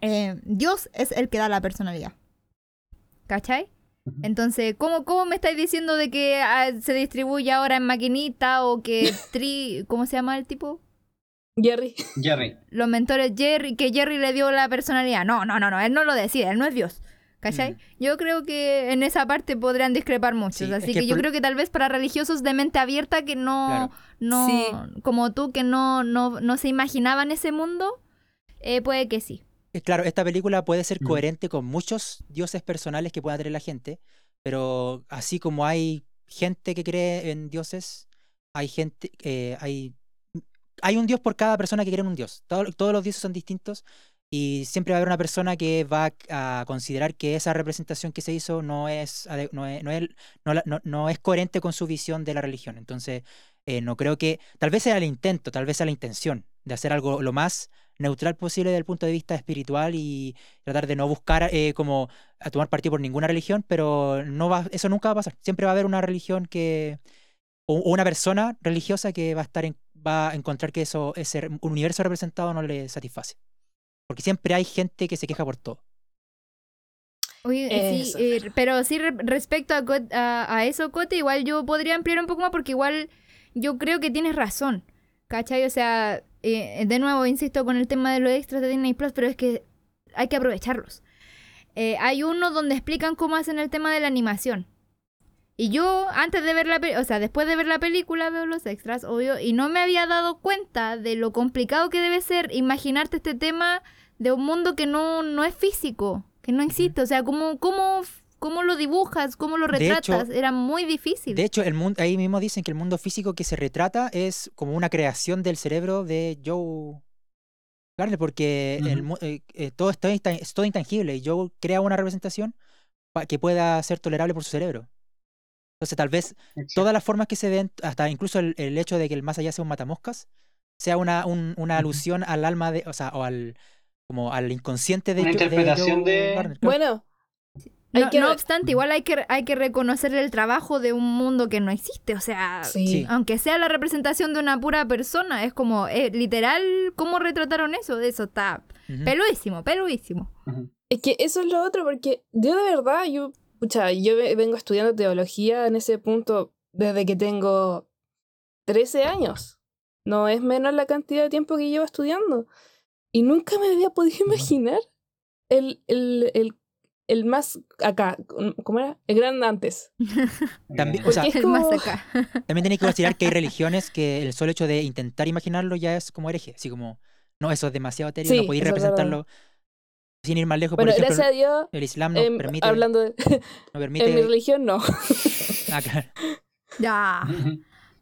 eh, Dios es el que da la personalidad. ¿Cachai? Entonces, ¿cómo, ¿cómo me estáis diciendo de que ah, se distribuye ahora en maquinita o que [laughs] tri... ¿Cómo se llama el tipo? Jerry. Jerry. los mentores Jerry, que Jerry le dio la personalidad. No, no, no, no, él no lo decide, él no es Dios. ¿Cachai? Mm. Yo creo que en esa parte podrían discrepar muchos. Sí, es así que yo creo que tal vez para religiosos de mente abierta que no, Claro. no Sí. como tú, que no, no, no se imaginaban ese mundo, eh, puede que sí. Eh, Claro, esta película puede ser coherente con muchos dioses personales que pueda tener la gente, pero así como hay gente que cree en dioses, hay gente, eh, hay, hay un dios por cada persona que cree en un dios. Todo- todos los dioses son distintos y siempre va a haber una persona que va a considerar que esa representación que se hizo no es, no es, no es, no es coherente con su visión de la religión. Entonces, eh, no creo que, tal vez sea el intento, tal vez sea la intención de hacer algo lo más neutral posible desde el punto de vista espiritual y tratar de no buscar eh, como a tomar partido por ninguna religión, pero no va, eso nunca va a pasar. Siempre va a haber una religión que, o o una persona religiosa que va a estar en- va a encontrar que eso, ese universo representado no le satisface. Porque siempre hay gente que se queja por todo. Oye, sí, Eso. eh, pero sí re- respecto a, a eso, Cote, igual yo podría ampliar un poco más porque igual yo creo que tienes razón, ¿cachai? O sea, eh, de nuevo, insisto con el tema de los extras de Disney Plus, pero es que hay que aprovecharlos. Eh, hay uno donde explican cómo hacen el tema de la animación. Y yo, antes de ver la película, o sea, después de ver la película, veo los extras, obvio, y no me había dado cuenta de lo complicado que debe ser imaginarte este tema de un mundo que no, no es físico, que no existe. O sea, ¿cómo, cómo, cómo lo dibujas? ¿Cómo lo hecho- retratas? Era muy difícil. De hecho, el mundo, ahí mismo dicen que el mundo físico que se retrata es como una creación del cerebro de Joe Gardner, porque el eh, eh, todo intan- es todo intangible y Joe crea una representación que pueda ser tolerable por su cerebro. Entonces, tal vez todas las formas que se ven, hasta incluso el, el hecho de que el más allá sea un matamoscas, sea una, un- una alusión al alma de, o sea, o al como al inconsciente de, Una Jo- de interpretación Joe de- Gardner, claro. Bueno, No, que no ver- obstante, igual hay que, hay que reconocerle el trabajo de un mundo que no existe. O sea, Sí. Aunque sea la representación de una pura persona, es como, eh, literal, ¿cómo retrataron eso? Eso está Ujú. peluísimo, peluísimo. Ujú. Es que eso es lo otro, porque yo de verdad, yo, pucha, yo ve- vengo estudiando teología en ese punto desde que tengo 13 años. No es menos la cantidad de tiempo que llevo estudiando. Y nunca me había podido imaginar el, el, el, el más acá, ¿cómo era? El gran antes. [laughs] También, o sea, Porque es El más como- acá. [laughs] También tenéis que considerar que hay religiones que el solo hecho de intentar imaginarlo ya es como hereje. Así como, no, eso es demasiado etéreo, Sí, no podéis representarlo sin ir más lejos. Bueno, por ejemplo, gracias a Dios, el Islam no em, permite. hablando de, [laughs] no permite en mi religión, no. Ah, claro. Ya,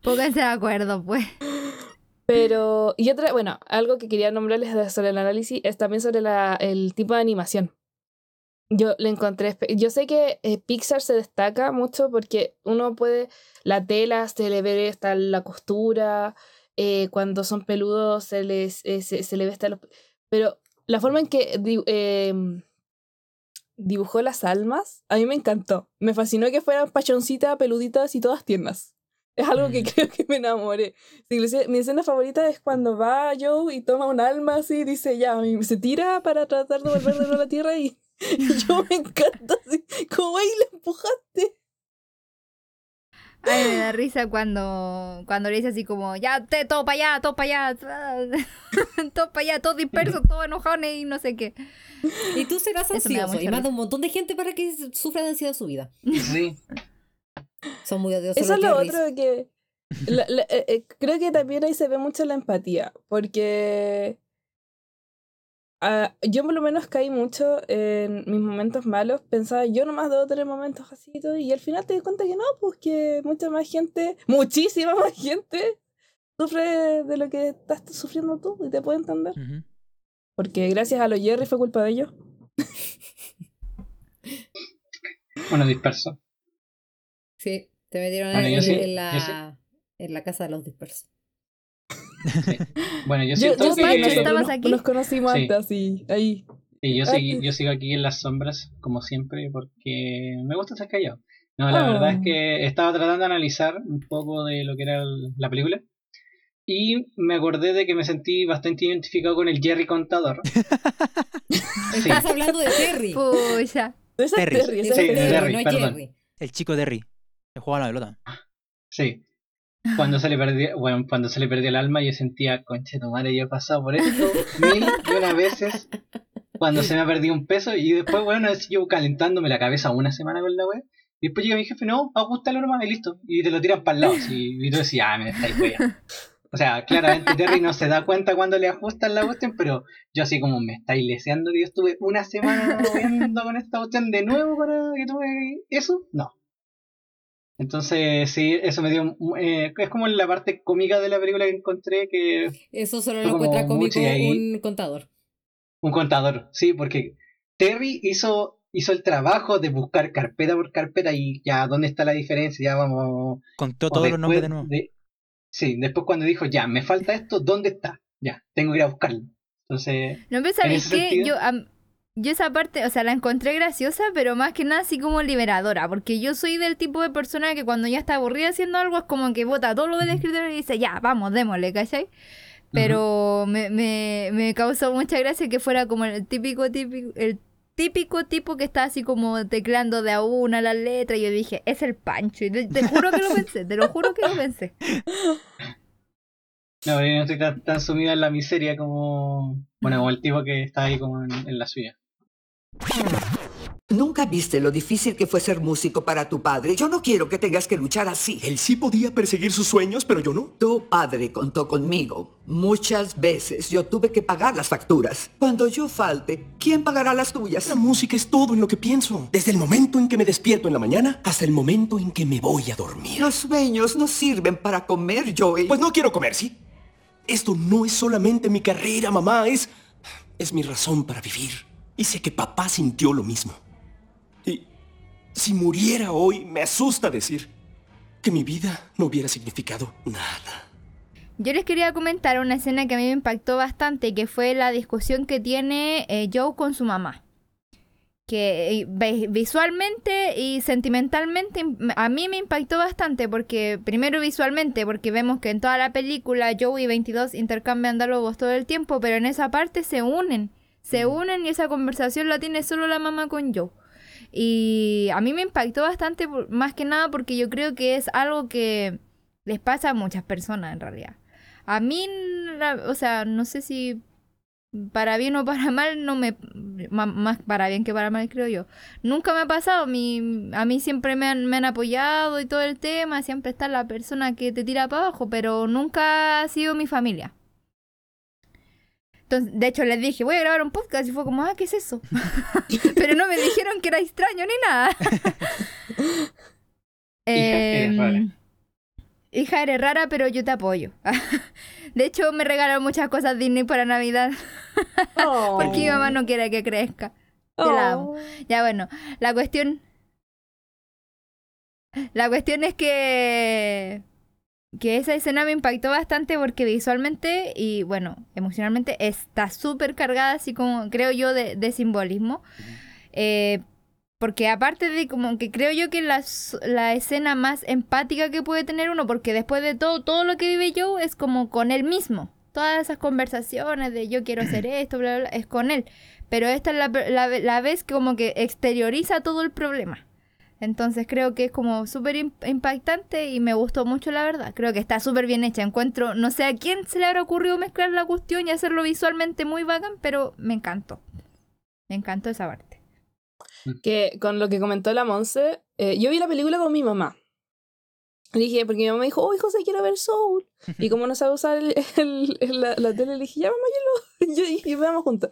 pónganse de acuerdo, pues. Pero, y otra, bueno, algo que quería nombrarles de- sobre el análisis es también sobre la, el tipo de animación. Yo le encontré, yo sé que eh, Pixar se destaca mucho porque uno puede, la tela se le ve hasta la costura, eh, cuando son peludos se les eh, se, se le ve hasta los... Pero la forma en que em, dibujó las almas, a mí me encantó. Me fascinó que fueran pachoncitas, peluditas y todas tiernas. Es algo que Mm. [laughs] creo que me enamoré. Mi escena favorita es cuando va Joe y toma un alma así y dice ya, se tira para tratar de volver de nuevo a la tierra y, y [laughs] yo me encanta así, como ahí le empujaste. Ay, me da [laughs] risa cuando, cuando le dice así como, ya, te, todo para allá, todo para [laughs] allá, todo para allá, todos dispersos, todos enojados y no sé qué. Y tú serás ansioso y manda un montón de gente para que sufra de ansiedad su vida. Sí. Son muy odiosos Eso es lo otro que... la- la- eh, eh, creo que también ahí se ve mucho la empatía, porque ah, yo por lo menos caí mucho en mis momentos malos, pensaba yo nomás debo tener momentos así y todo, y al final te das cuenta que no, pues que mucha más gente, muchísima [laughs] más gente, sufre de lo que estás sufriendo tú y te puede entender. Porque gracias a los Jerry fue culpa de ellos. Bueno, disperso. Sí, te metieron Bueno, en, sí- la, sí. en la casa de los dispersos. Bueno, yo Yo, siento yo que... sé que Pancho, nosotros ¿estabas aquí? nos conocimos Sí. antes así, ahí. Sí, yo, Ah, sí. yo sigo aquí en las sombras, como siempre, porque me gusta estar callado. No, la Ah. verdad es que estaba tratando de analizar un poco de lo que era el- la película. Y me acordé de que me sentí bastante identificado con el Jerry contador. [laughs] Sí. Estás hablando de Terry. Pucha. Es Terry. Terry, Sí, es de Terry. Terry, no es perdón. Jerry. El chico Derry. El juega a la pelota. Sí. Cuando se le [laughs] perdió, bueno, cuando se le perdió el alma, yo sentía, conche tu madre, yo he pasado por esto mil y una veces. Cuando se me ha perdido un peso, y después, bueno, yo calentándome la cabeza una semana con la web. Y después llega mi jefe, no, ajustalo nomás y listo. Y te lo tiran para el lado. así, y tú decías, ah, me estáis wea. O sea, claramente Terry no se da cuenta cuando le ajustan la cuestión, pero yo así como me estáis leseando que yo estuve una semana viendo con esta cuestión de nuevo para que tuve eso. No. Entonces, sí, eso me dio. eh, es como la parte cómica de la película que encontré que. Eso solo lo encuentra cómico un contador. Un contador, sí, porque Terry hizo, hizo el trabajo de buscar carpeta por carpeta y ya, ¿dónde está la diferencia? Ya vamos. Contó todos los nombres de nuevo. de- sí, después cuando dijo, ya, me falta esto, ¿dónde está? Ya, tengo que ir a buscarlo. Entonces, No, pero En ¿sabes ese qué? sentido- Yo, am- yo esa parte, o sea, la encontré graciosa, pero más que nada así como liberadora, porque yo soy del tipo de persona que cuando ya está aburrida haciendo algo es como que bota todo lo del escritorio y dice, ya, vamos, démosle, ¿cachai? Pero me, me, me causó mucha gracia que fuera como el típico, típico, el típico tipo que está así como teclando de a una las letras y yo dije, es el Pancho, y te, te juro que lo [laughs] pensé, te lo juro que lo pensé. no, yo no estoy tan, tan sumida en la miseria como, bueno, como el tipo que está ahí como en, en la suya. Nunca viste lo difícil que fue ser músico para tu padre. Yo no quiero que tengas que luchar así. Él sí podía perseguir sus sueños, pero yo no. Tu padre contó conmigo. Muchas veces yo tuve que pagar las facturas. Cuando yo falte, ¿quién pagará las tuyas? La música es todo en lo que pienso. Desde el momento en que me despierto en la mañana hasta el momento en que me voy a dormir. Los sueños no sirven para comer, Joey. Pues no quiero comer, ¿sí? Esto no es solamente mi carrera, mamá, es... es mi razón para vivir. Y sé que papá sintió lo mismo. Y si muriera hoy, me asusta decir que mi vida no hubiera significado nada. Yo les quería comentar una escena que a mí me impactó bastante, que fue la discusión que tiene eh, Joe con su mamá. Que eh, vi- visualmente y sentimentalmente im- a mí me impactó bastante, porque primero visualmente, porque vemos que en toda la película Joe y 22 intercambian diálogos todo el tiempo, pero en esa parte se unen, se unen y esa conversación la tiene solo la mamá con Joe. Y a mí me impactó bastante, más que nada porque yo creo que es algo que les pasa a muchas personas en realidad. A mí, o sea, no sé si para bien o para mal, no me. Más para bien que para mal, creo yo. Nunca me ha pasado. Mi, a mí siempre me han, me han apoyado y todo el tema. Siempre está la persona que te tira para abajo, pero nunca ha sido mi familia. Entonces, de hecho, les dije, voy a grabar un podcast y fue como, ah, ¿qué es eso? [laughs] pero no me dijeron que era extraño ni nada. [laughs] eres rara. Em, Hija, eres rara, pero yo te apoyo. [laughs] De hecho, me regalaron muchas cosas Disney para Navidad. Porque mi mamá no quiere que crezca. Yo la amo. Ya bueno, la cuestión. La cuestión es que. Que esa escena me impactó bastante porque visualmente y bueno, emocionalmente está súper cargada, así como creo yo, de, de simbolismo. Eh, porque aparte de como que creo yo que la, la escena más empática que puede tener uno, porque después de todo, todo lo que vive Joe es como con él mismo. Todas esas conversaciones de yo quiero hacer [clears throat] esto, bla, bla, bla, es con él. Pero esta es la, la, la vez que como que exterioriza todo el problema. Entonces creo que es como súper im- impactante y me gustó mucho la verdad. Creo que está súper bien hecha. Encuentro, no sé a quién se le habrá ocurrido mezclar la cuestión y hacerlo visualmente muy bacán, pero me encantó. Me encantó esa parte. que con lo que comentó la Monse, eh, yo vi la película con mi mamá. Dije, porque mi mamá me dijo, oh, José, quiero ver Soul. [laughs] Y como no sabe usar el, el- el- la, la tele, le dije, ya, mamá, yo lo. [laughs] Yo dije, veamos juntos.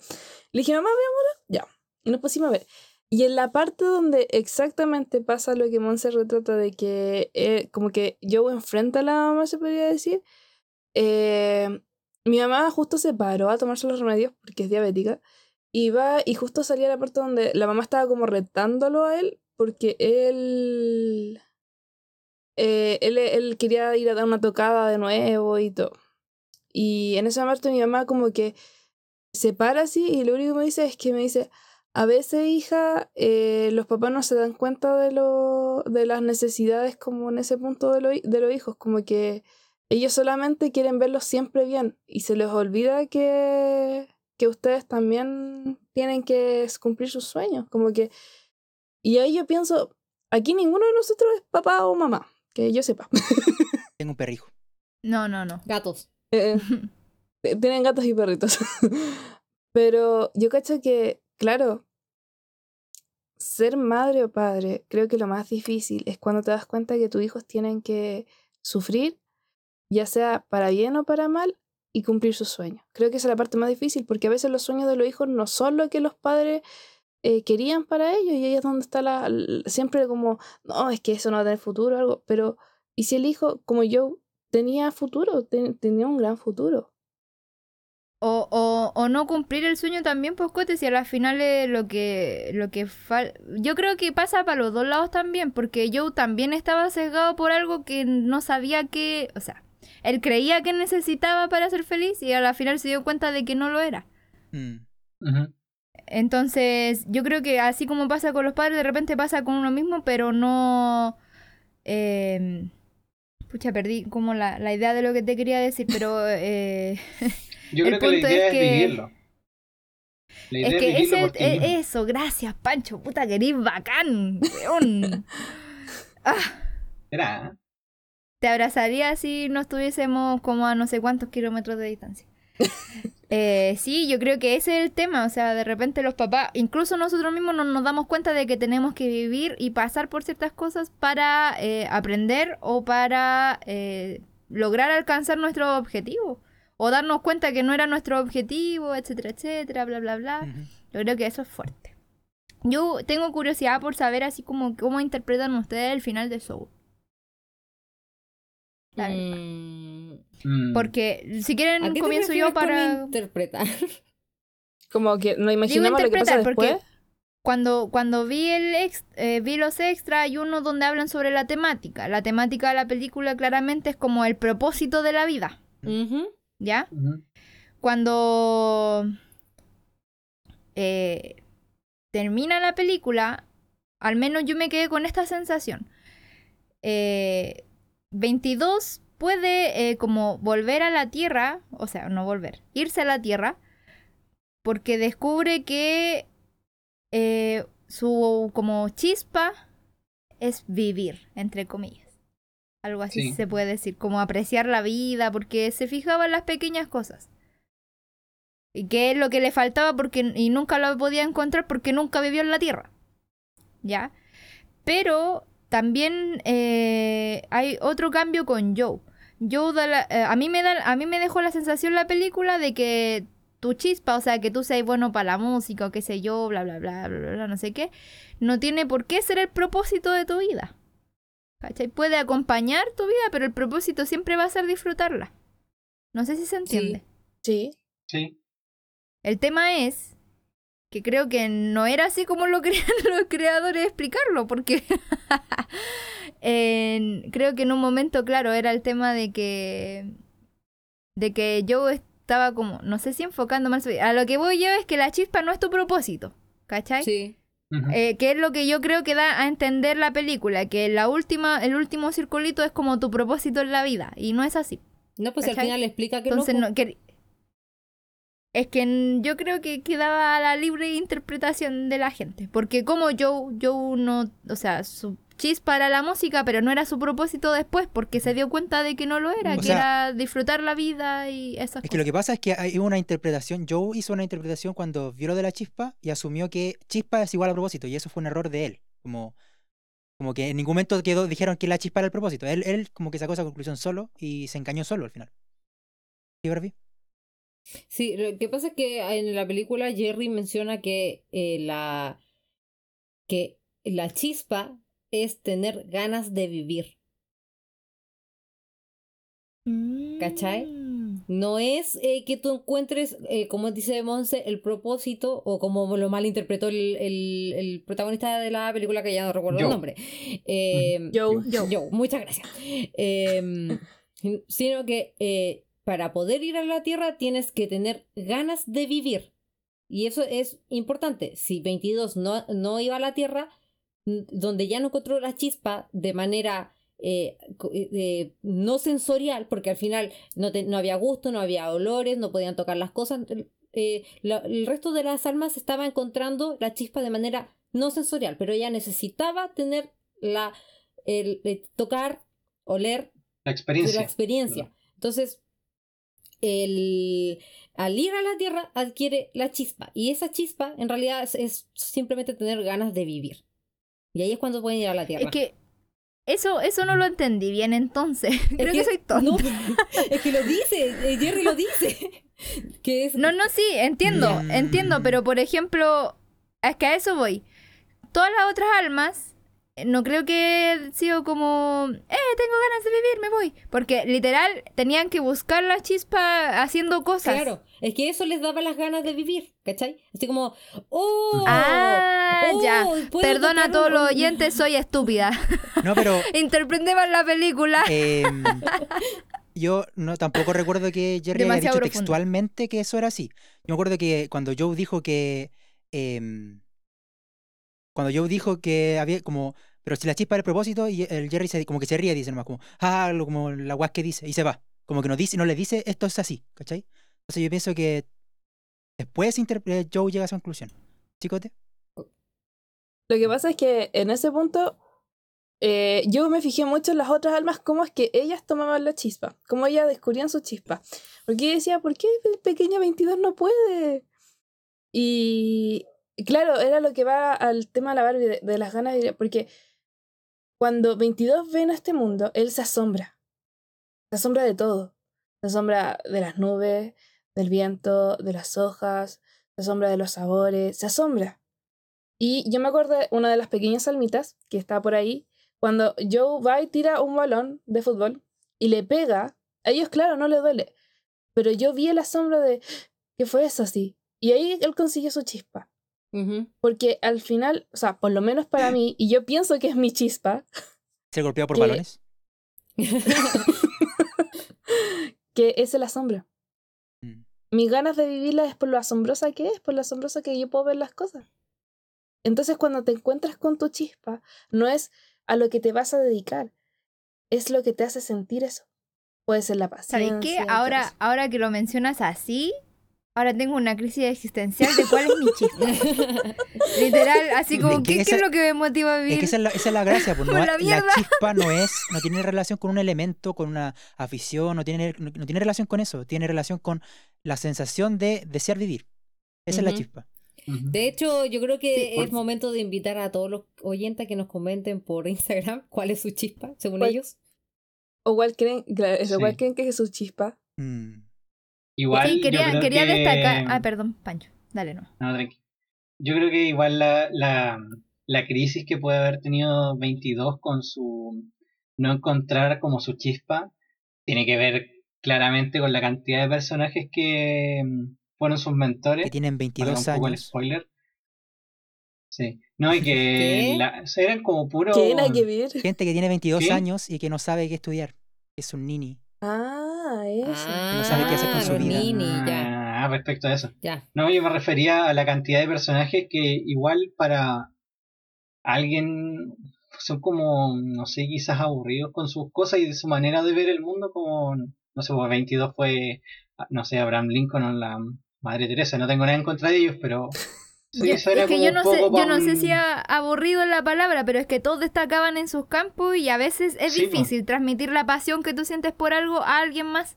Le dije, mamá, veámosla. Ya. Y nos pusimos a ver. Y en la parte donde exactamente pasa lo que Monse retrata de que, eh, como que Joe enfrenta a la mamá, se podría decir. eh, mi mamá justo se paró a tomarse los remedios porque es diabética. Y va, y justo salía la parte donde la mamá estaba como retándolo a él, porque él, eh, él, él quería ir a dar una tocada de nuevo y todo. Y en esa parte mi mamá como que se para así y lo único que me dice es que me dice, a veces hija, eh, los papás no se dan cuenta de, lo, de las necesidades como en ese punto de, lo, de los hijos, como que ellos solamente quieren verlos siempre bien y se les olvida que, que ustedes también tienen que cumplir sus sueños, como que... Y ahí yo pienso, aquí ninguno de nosotros es papá o mamá, que yo sepa. [laughs] Tengo un perrijo. No, no, no. Gatos. Eh, eh, [laughs] tienen gatos y perritos. [laughs] Pero yo cacho que, claro, ser madre o padre, creo que lo más difícil es cuando te das cuenta que tus hijos tienen que sufrir, ya sea para bien o para mal, y cumplir sus sueños. Creo que esa es la parte más difícil, porque a veces los sueños de los hijos no son lo que los padres eh, querían para ellos, y ahí es donde está la, siempre como, no, es que eso no va a tener futuro, algo, pero, ¿y si el hijo, como yo, tenía futuro, ten- tenía un gran futuro? O, o, no, o no cumplir el sueño también, pues Cote, si a las finales lo que, lo que fal- yo creo que pasa para los dos lados también, porque Joe también estaba sesgado por algo que no sabía que, o sea, él creía que necesitaba para ser feliz y a la final se dio cuenta de que no lo era. Mm. Entonces, yo creo que así como pasa con los padres, de repente pasa con uno mismo, pero no... eh, pucha, perdí como la, la idea de lo que te quería decir, pero... eh, [laughs] Yo El creo que la punto idea es es, que- vivirlo. La idea es es, que vivirlo por ti e- eso, gracias, Pancho, puta que eres bacán, weón. [laughs] Ah, Será, ¿eh? te abrazaría si no estuviésemos como a no sé cuántos kilómetros de distancia. [laughs] Eh, sí, yo creo que ese es el tema, o sea, de repente los papás, incluso nosotros mismos no nos damos cuenta de que tenemos que vivir y pasar por ciertas cosas para eh, aprender o para eh, lograr alcanzar nuestro objetivo. O darnos cuenta que no era nuestro objetivo, etcétera, etcétera, bla, bla, bla. Yo creo que eso es fuerte. Yo tengo curiosidad por saber así como cómo interpretan ustedes el final de Soul. La verdad. Mm. Porque si ¿A quieren comienzo yo para interpretar? [laughs] Como que no digo imaginamos lo que pasa interpretar porque después. cuando cuando vi el ex- eh, vi los extras hay uno donde hablan sobre la temática. La temática de la película claramente es como el propósito de la vida, Ujú. ¿Ya? Cuando eh, termina la película, al menos yo me quedé con esta sensación. Eh, 22 puede eh, como volver a la Tierra, o sea, no volver, irse a la Tierra, porque descubre que eh, su como chispa es vivir, entre comillas. Algo así Sí. se puede decir, como apreciar la vida, porque se fijaba en las pequeñas cosas. Y que es lo que le faltaba porque y nunca lo podía encontrar porque nunca vivió en la Tierra. ¿Ya? Pero también eh, hay otro cambio con Joe. Joe da la- eh, a, mí me da, a mí me dejó la sensación la película de que tu chispa, o sea, que tú seas bueno para la música o qué sé yo, bla, bla, bla, bla, bla, bla, no sé qué, no tiene por qué ser el propósito de tu vida. ¿Cachai? Puede acompañar tu vida, pero el propósito siempre va a ser disfrutarla. No sé si se entiende. Sí. Sí. El tema es que creo que no era así como lo [laughs] querían los creadores explicarlo, porque [laughs] en- creo que en un momento, claro, era el tema de que de que yo estaba como, no sé si enfocando más, a lo que voy yo es que la chispa no es tu propósito, ¿cachai? Sí. Eh, que es lo que yo creo que da a entender la película, que la última, el último circulito es como tu propósito en la vida, y no es así. No, pues al final explica que Entonces, no. que- es que yo creo que quedaba a la libre interpretación de la gente. Porque como Joe, Joe no, o sea, su chispa era la música, pero no era su propósito después, porque se dio cuenta de que no lo era, O que sea, era disfrutar la vida y esas Es que lo cosas. que pasa es que hay una interpretación, Joe hizo una interpretación cuando vio lo de la chispa y asumió que chispa es igual a propósito y eso fue un error de él. Como, como que en ningún momento quedó, dijeron que la chispa era el propósito. Él, él como que sacó esa conclusión solo y se engañó solo al final. ¿Sí, Barbie? Sí, lo que pasa es que en la película Jerry menciona que eh, la que la chispa es tener ganas de vivir. ¿Cachai? Mm. No es eh, que tú encuentres, eh, como dice Monse, el propósito, o como lo malinterpretó el, el, el protagonista de la película, que ya no recuerdo el nombre. Eh, Joe. Joe, muchas gracias. Eh, [laughs] sino que eh, para poder ir a la Tierra tienes que tener ganas de vivir. Y eso es importante. Si 22 no, no iba a la Tierra, donde ya no encontró la chispa de manera eh, eh, no sensorial, porque al final no, te- no había gusto, no había olores, no podían tocar las cosas. eh, la- el resto de las almas estaba encontrando la chispa de manera no sensorial, pero ella necesitaba tener la el, el tocar, oler La experiencia. la experiencia. Entonces, el, al ir a la Tierra adquiere la chispa. Y esa chispa en realidad es, es simplemente tener ganas de vivir. Y ahí es cuando pueden ir a la Tierra. Es que eso, eso no lo entendí bien entonces. [laughs] Creo que, soy tonta. No, [laughs] es que lo dice, eh, Jerry lo dice. [laughs] que es No, no, sí, entiendo, entiendo, pero por ejemplo, es que a eso voy. Todas las otras almas no creo que haya sido como, eh, tengo ganas de vivir, me voy. Porque literal tenían que buscar la chispa haciendo cosas. Claro, es que eso les daba las ganas de vivir, ¿cachai? Así como, oh, Ah, oh, ya. Perdona a todos un- los oyentes, soy estúpida. [laughs] No, pero [laughs] Interpretemos la película. em, [laughs] yo no tampoco recuerdo que Jerry haya Demasiado dicho profundo. textualmente que eso era así. Yo me acuerdo que cuando Joe dijo que. em, cuando Joe dijo que había como. Pero si la chispa era el propósito, y el Jerry se, como que se ríe, dice nomás, como, ah, como la guas que dice, y se va. Como que no dice, no le dice, esto es así, ¿cachai? Entonces yo pienso que después eh, Joe llega a esa conclusión. Chicote. Lo que pasa es que en ese punto eh, yo me fijé mucho en las otras almas, cómo es que ellas tomaban la chispa, cómo ellas descubrían su chispa. Porque yo decía, ¿por qué el pequeño 22 no puede? Y claro, era lo que va al tema de la Barbie, de, las ganas de... Porque cuando 22 ven a este mundo, él se asombra. Se asombra de todo. Se asombra de las nubes, del viento, de las hojas, se asombra de los sabores, se asombra. Y yo me acuerdo de una de las pequeñas almitas que está por ahí, cuando Joe va y tira un balón de fútbol y le pega, a ellos claro, no le duele, pero yo vi el asombro de, ¿qué fue eso así? Y ahí él consiguió su chispa, Porque al final, o sea, por lo menos para [clears throat] mí, y yo pienso que es mi chispa, ¿Ser golpeado por Que- balones? [laughs] que es el asombro. Mm. Mis ganas de vivirla es por lo asombrosa que es, por lo asombrosa que yo puedo ver las cosas. Entonces cuando te encuentras con tu chispa, no es a lo que te vas a dedicar, es lo que te hace sentir eso. Puede ser la paciencia. ¿Sabes qué? Ahora, ahora que lo mencionas así, ahora tengo una crisis existencial de cuál es mi chispa. [laughs] Literal, así como, ¿qué, es lo que me motiva a vivir? Es que esa es la, esa es la gracia, pues, [laughs] no la chispa no [laughs] es, no tiene relación con un elemento, con una afición, no tiene, no, no tiene relación con eso, tiene relación con la sensación de desear vivir. Esa es la chispa. De hecho, yo creo que Sí, es por- momento de invitar a todos los oyentes que nos comenten por Instagram cuál es su chispa, según ¿Cuál? ellos. O igual creen, claro, igual Sí. creen que es su chispa. Mm. Igual, Sí, yo quería, creo quería que- destacar. Ah, perdón, Pancho. Dale, no. No, tranqui. Yo creo que igual la, la, la crisis que puede haber tenido 22 con su no encontrar como su chispa tiene que ver claramente con la cantidad de personajes que mm, fueron sus mentores. Que tienen Valga 22 un poco el años. spoiler. Sí. No, y que [laughs] eran como puro. ¿Qué que ver? Gente que tiene 22 ¿Qué? años y que no sabe qué estudiar. Es un nini. Ah, eso. Ah, sabe qué hacer con su vida. nini, ya, Ah, respecto a eso. ya. No, yo me refería a la cantidad de personajes que igual para alguien son como, no sé, quizás aburridos con sus cosas y de su manera de ver el mundo como, no sé, pues 22 fue, no sé, Abraham Lincoln o la Madre Teresa, no tengo nada en contra de ellos, pero... [laughs] Yo- es que yo no sé, yo no sé si a- aburrido la palabra, pero es que todos destacaban en sus campos y a veces es Sí, po. difícil transmitir la pasión que tú sientes por algo a alguien más.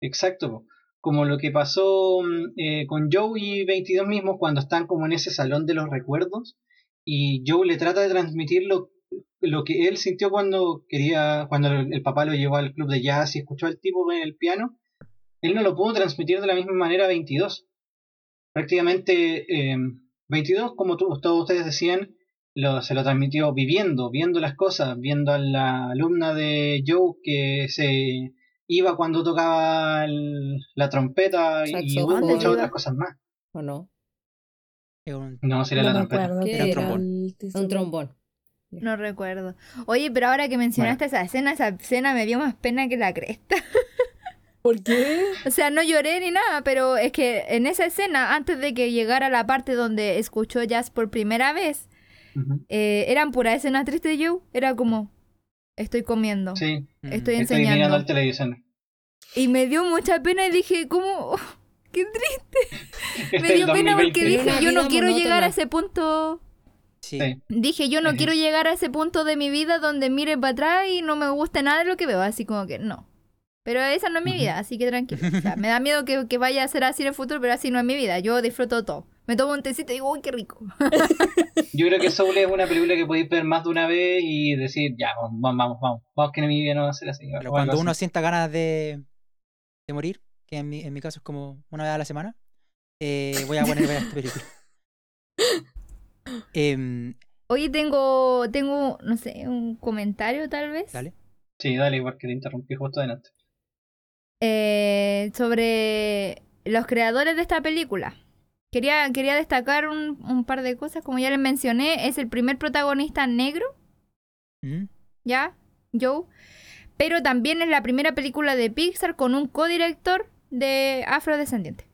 Exacto, po. como lo que pasó mm, eh, con Joe y 22 mismos cuando están como en ese salón de los recuerdos y Joe le trata de transmitir lo, lo que él sintió cuando quería, cuando el, el papá lo llevó al club de jazz y escuchó al tipo en el piano, él no lo pudo transmitir de la misma manera a 22. Prácticamente eh, 22, como tú- todos ustedes decían, lo, se lo transmitió viviendo, viendo las cosas, viendo a la alumna de Joe que se iba cuando tocaba el- la trompeta y muchas otras cosas más. ¿O no? Un- No, sería no la trompeta. acuerdo. ¿Qué pero era? el- Un trombón. No recuerdo. Oye, pero ahora que mencionaste esa escena, esa escena me dio más pena que la cresta. [laughs] ¿Por qué? O sea, no lloré ni nada, pero es que en esa escena, antes de que llegara la parte donde escuchó jazz por primera vez, eh, eran pura escena triste de Joe. Era como, estoy comiendo, Sí, estoy Mm. estoy mirando enseñando. el televisor. Y me dio mucha pena y dije, ¿cómo? [laughs] qué triste. Este [laughs] Me dio el pena porque 2020. dije, yo no quiero llegar a ese punto. Sí. Sí. Dije, yo no quiero llegar a ese punto de mi vida donde mire para atrás y no me guste nada de lo que veo. Así como que no. Pero esa no es mi vida, así que tranquilo. O sea, [laughs] me da miedo que, que vaya a ser así en el futuro, pero así no es mi vida. Yo disfruto todo. Me tomo un tecito y digo, uy, qué rico. [laughs] Yo creo que Soul es una película que podéis ver más de una vez y decir, ya, vamos, vamos, vamos, vamos, que mi vida no va a ser así. Pero cuando así. uno sienta ganas de, de morir, que en mi, en mi caso es como una vez a la semana, eh, voy a poner a ver esta película. [laughs] Em, Hoy tengo, tengo, no sé, un comentario tal vez. Dale. Sí, dale, porque te interrumpí justo adelante. Eh, sobre los creadores de esta película. Quería, quería destacar un, un par de cosas. Como ya les mencioné, es el primer protagonista negro, ¿Mm? ¿ya? Joe. Pero también es la primera película de Pixar con un codirector de afrodescendiente.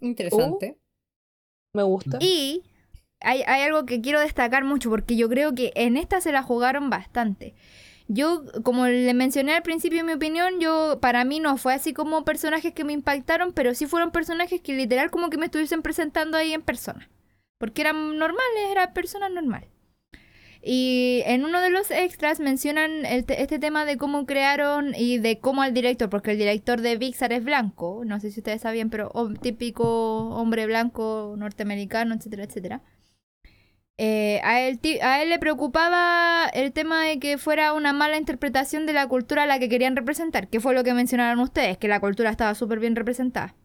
Interesante. Me gusta. Y hay, hay algo que quiero destacar mucho porque yo creo que en esta se la jugaron bastante. Yo, como le mencioné al principio, en mi opinión, yo para mí no fue así como personajes que me impactaron, pero sí fueron personajes que literal como que me estuviesen presentando ahí en persona. Porque eran normales, eran personas normales. Y en uno de los extras mencionan el te- este tema de cómo crearon y de cómo al director, porque el director de Pixar es blanco, no sé si ustedes sabían, pero típico hombre blanco norteamericano, etcétera, etcétera. Eh, a, él, ti- a él le preocupaba el tema de que fuera una mala interpretación de la cultura a la que querían representar, que fue lo que mencionaron ustedes, que la cultura estaba súper bien representada.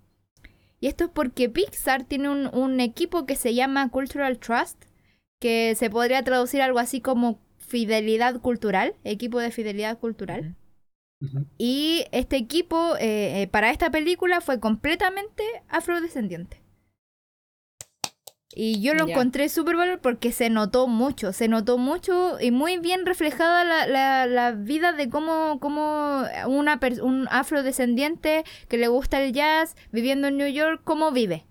Y esto es porque Pixar tiene un, un equipo que se llama Cultural Trust, que se podría traducir algo así como fidelidad cultural, equipo de fidelidad cultural. Y este equipo eh, eh, para esta película fue completamente afrodescendiente. Y yo lo encontré súper valor porque se notó mucho, se notó mucho y muy bien reflejada la, la, la vida de cómo, cómo una un afrodescendiente que le gusta el jazz viviendo en New York, cómo vive.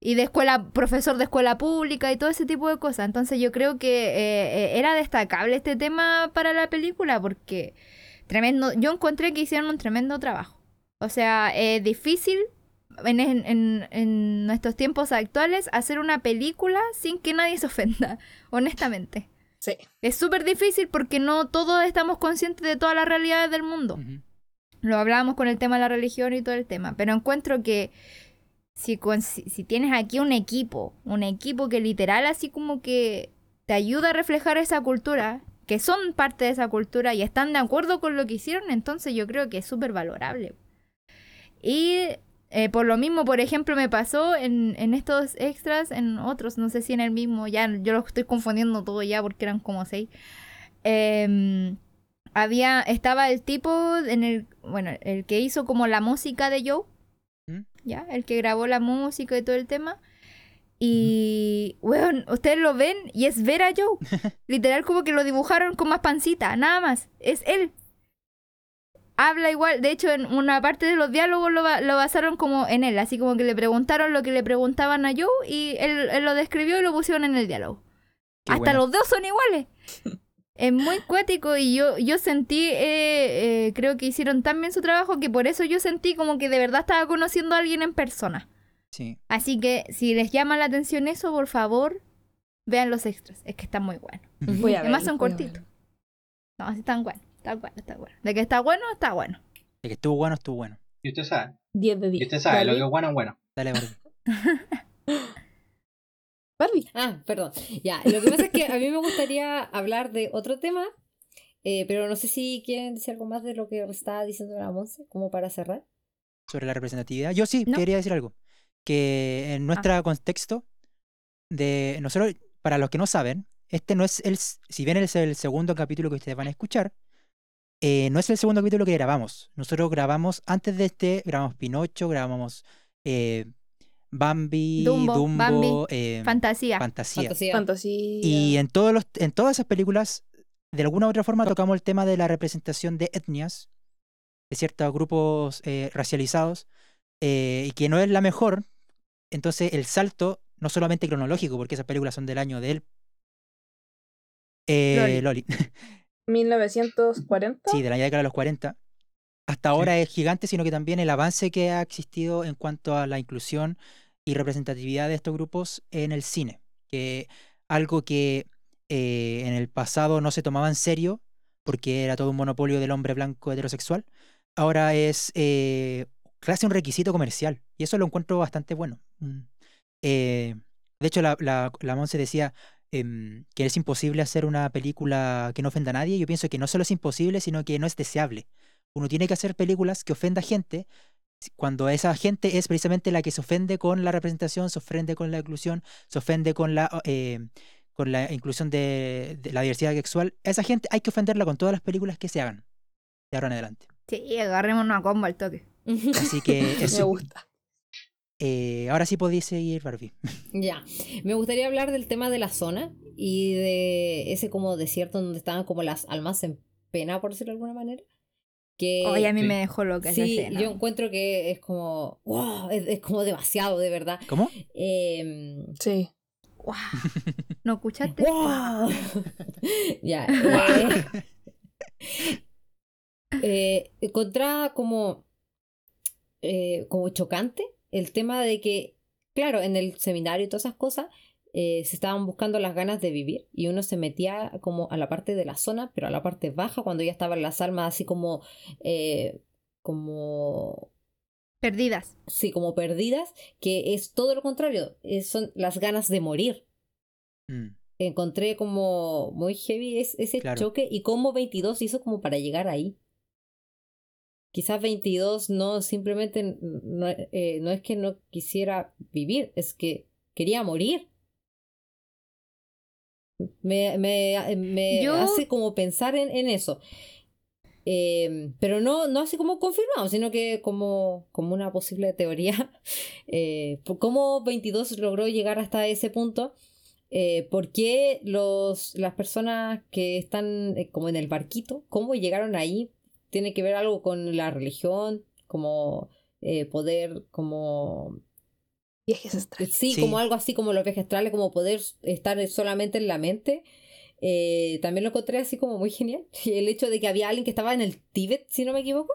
Y de escuela, profesor de escuela pública y todo ese tipo de cosas. Entonces yo creo que eh, eh, era destacable este tema para la película porque tremendo, yo encontré que hicieron un tremendo trabajo. O sea, es difícil en, en, en- en nuestros tiempos actuales hacer una película sin que nadie se ofenda, [laughs] honestamente. Sí. Es súper difícil porque no todos estamos conscientes de todas las realidades del mundo. Lo hablábamos con el tema de la religión y todo el tema, pero encuentro que si, con- si, si tienes aquí un equipo, un equipo que literal así como que te ayuda a reflejar esa cultura, que son parte de esa cultura y están de acuerdo con lo que hicieron, entonces yo creo que es súper valorable. Y eh, por lo mismo, por ejemplo, me pasó en, en estos extras, en otros, no sé si en el mismo, ya yo lo estoy confundiendo todo ya porque eran como seis. Em, había, estaba el tipo en el, bueno, el que hizo como la música de Joe, ¿Mm? ¿ya? El que grabó la música y todo el tema. Y, weón, ustedes lo ven y es ver a Joe. [laughs] Literal como que lo dibujaron con más pancita, nada más. Es él. Habla igual, de hecho en una parte de los diálogos lo, lo basaron como en él, así como que le preguntaron lo que le preguntaban a Joe y él, él lo describió y lo pusieron en el diálogo. Qué Hasta los dos son iguales. [laughs] Es muy cuático y yo, yo sentí, eh, eh, creo que hicieron tan bien su trabajo que por eso yo sentí como que de verdad estaba conociendo a alguien en persona. Sí. Así que si les llama la atención eso, por favor, vean los extras. Es que están muy buenos. Voy a Además son cortitos. No, sí están buenos, están buenos, están buenos. De que está bueno, está bueno. De que estuvo bueno, estuvo bueno. Y usted sabe. 10 de Y 10. usted sabe, lo que es bueno es bueno. Dale, Barbie. [laughs] Barbie. Ah, perdón. Ya, lo que pasa es que a mí me gustaría hablar de otro tema, eh, pero no sé si quieren decir algo más de lo que estaba diciendo la Monse, como para cerrar. Sobre la representatividad. Yo sí No. quería decir algo. Que en nuestro contexto, de nosotros, para los que no saben, este no es el, si bien es el segundo capítulo que ustedes van a escuchar, eh, no es el segundo capítulo que grabamos. Nosotros grabamos, antes de este, grabamos Pinocho, grabamos eh, Bambi, Dumbo, Dumbo, Bambi, eh, Fantasía. Fantasía. Fantasía. Fantasía. Y en, todos los, en todas esas películas, de alguna u otra forma, tocamos el tema de la representación de etnias, de ciertos grupos eh, racializados, eh, y que no es la mejor. Entonces, el salto, no solamente cronológico, porque esas películas son del año de él. Eh, Loli. [laughs] 1940. sí, de la década de los 40. Hasta ahora es gigante, sino que también el avance que ha existido en cuanto a la inclusión y representatividad de estos grupos en el cine. Que algo que eh, en el pasado no se tomaba en serio, porque era todo un monopolio del hombre blanco heterosexual, ahora es eh, casi un requisito comercial. Y eso lo encuentro bastante bueno. Mm. Eh, de hecho, la, la, la Monse decía em, que es imposible hacer una película que no ofenda a nadie. Yo pienso que no solo es imposible, sino que no es deseable. Uno tiene que hacer películas que ofenda a gente cuando esa gente es precisamente la que se ofende con la representación, se ofende con la inclusión, se ofende con la eh, con la inclusión de, de la diversidad sexual, esa gente hay que ofenderla con todas las películas que se hagan de ahora en adelante. Sí, agarremos una combo al toque. Así que [laughs] Me eso. gusta. Eh, ahora sí podéis seguir, Barbie. [laughs] Ya, me gustaría hablar del tema de la zona y de ese como desierto donde estaban como las almas en pena, por decirlo de alguna manera. Que Oye, a mí sí. me dejó loca esa sí, escena. yo encuentro que es como, wow, es, es como demasiado, de verdad. ¿Cómo? Em, Sí. Guau. [laughs] ¿No escuchaste? ¡Wow! [laughs] ya. Eh, eh, encontraba como, eh, como chocante el tema de que, claro, en el seminario y todas esas cosas eh, se estaban buscando las ganas de vivir y uno se metía como a la parte de la zona, pero a la parte baja, cuando ya estaban las almas así como, eh, como Perdidas. sí, como perdidas, que es todo lo contrario, son las ganas de morir Mm. encontré como muy heavy es- ese Claro. choque y cómo 22 hizo como para llegar ahí. Quizás 22 no simplemente no, eh, no es que no quisiera vivir, es que quería morir. Me, me, me Yo- hace como pensar en, en eso. Eh, pero no, no así como confirmado, sino que como, como una posible teoría. [laughs] Eh, por cómo 22 logró llegar hasta ese punto eh, por qué los, las personas que están como en el barquito, cómo llegaron ahí, tiene que ver algo con la religión, como eh, poder, como... Viajes astrales. Sí, Sí. como algo así como los viajes astrales, como poder estar solamente en la mente. Eh, también lo encontré así como muy genial. [laughs] El hecho de que había alguien que estaba en el Tíbet, si no me equivoco.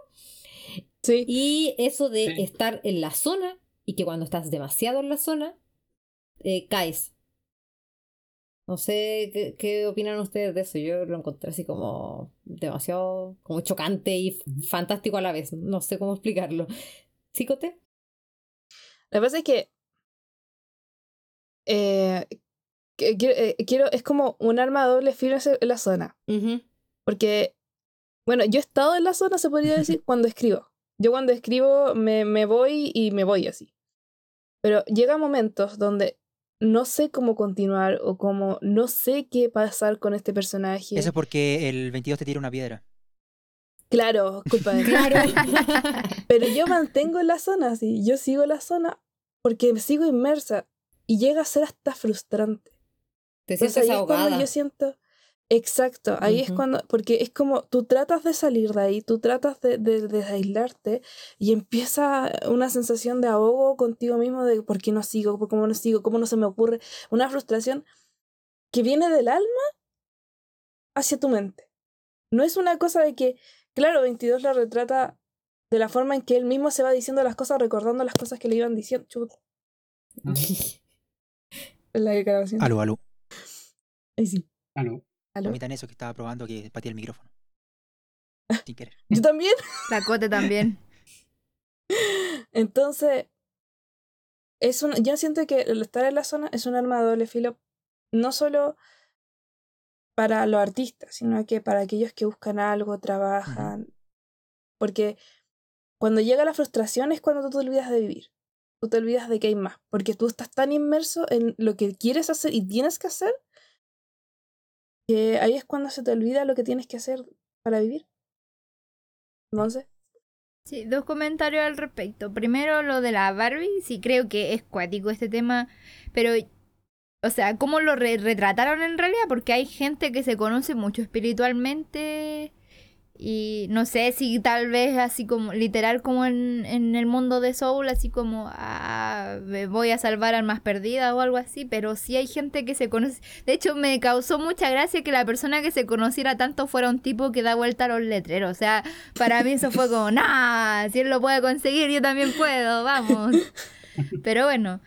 Sí. Y eso de Sí. estar en la zona y que cuando estás demasiado en la zona, eh, caes. No sé ¿qué, qué opinan ustedes de eso. Yo lo encontré así como demasiado como chocante y fantástico a la vez. No sé cómo explicarlo. ¿Psicote? Que pasa es que. eh, que- eh, quiero- es como un arma de doble filo en la zona. Porque, bueno, yo he estado en la zona, se podría decir, [laughs] cuando escribo. Yo cuando escribo me, me voy y me voy así. Pero llega momentos donde no sé cómo continuar o cómo no sé qué pasar con este personaje. Eso es porque el 22 te tira una piedra. Claro, culpa de [laughs] Claro. [laughs] Pero yo mantengo la zona, así. Yo sigo la zona porque sigo inmersa y llega a ser hasta frustrante. Te Entonces, sientes ahí es cuando yo siento. Exacto, ahí es cuando. Porque es como tú tratas de salir de ahí, tú tratas de, de, de aislarte y empieza una sensación de ahogo contigo mismo de por qué no sigo, por cómo no sigo, cómo no se me ocurre. Una frustración que viene del alma hacia tu mente. No es una cosa de que, claro, 22 la retrata de la forma en que él mismo se va diciendo las cosas, recordando las cosas que le iban diciendo. Chuta, [laughs] la grabación. Aló, aló. Ahí sí. Aló. ¿Aló? Omitan eso que estaba probando que pateé el micrófono. [laughs] Sin querer. Yo también. La Cote también. [laughs] Entonces, es un, yo siento que el estar en la zona es un arma de doble filo, no solo para los artistas, sino que para aquellos que buscan algo, trabajan. Porque cuando llega la frustración es cuando tú te olvidas de vivir. Tú te olvidas de que hay más. Porque tú estás tan inmerso en lo que quieres hacer y tienes que hacer, que ahí es cuando se te olvida lo que tienes que hacer para vivir. Entonces, Sí, dos comentarios al respecto. Primero, lo de la Barbie. Sí, creo que es cuático este tema. Pero, o sea, ¿cómo lo re- retrataron en realidad? Porque hay gente que se conoce mucho espiritualmente. Y no sé si tal vez así como, literal como en, en el mundo de Soul, así como, ah, voy a salvar almas perdidas o algo así. Pero sí hay gente que se conoce. De hecho, me causó mucha gracia que la persona que se conociera tanto fuera un tipo que da vuelta a los letreros. O sea, para mí eso fue como, [laughs] nah, si él lo puede conseguir, yo también puedo, vamos. [laughs] Pero bueno,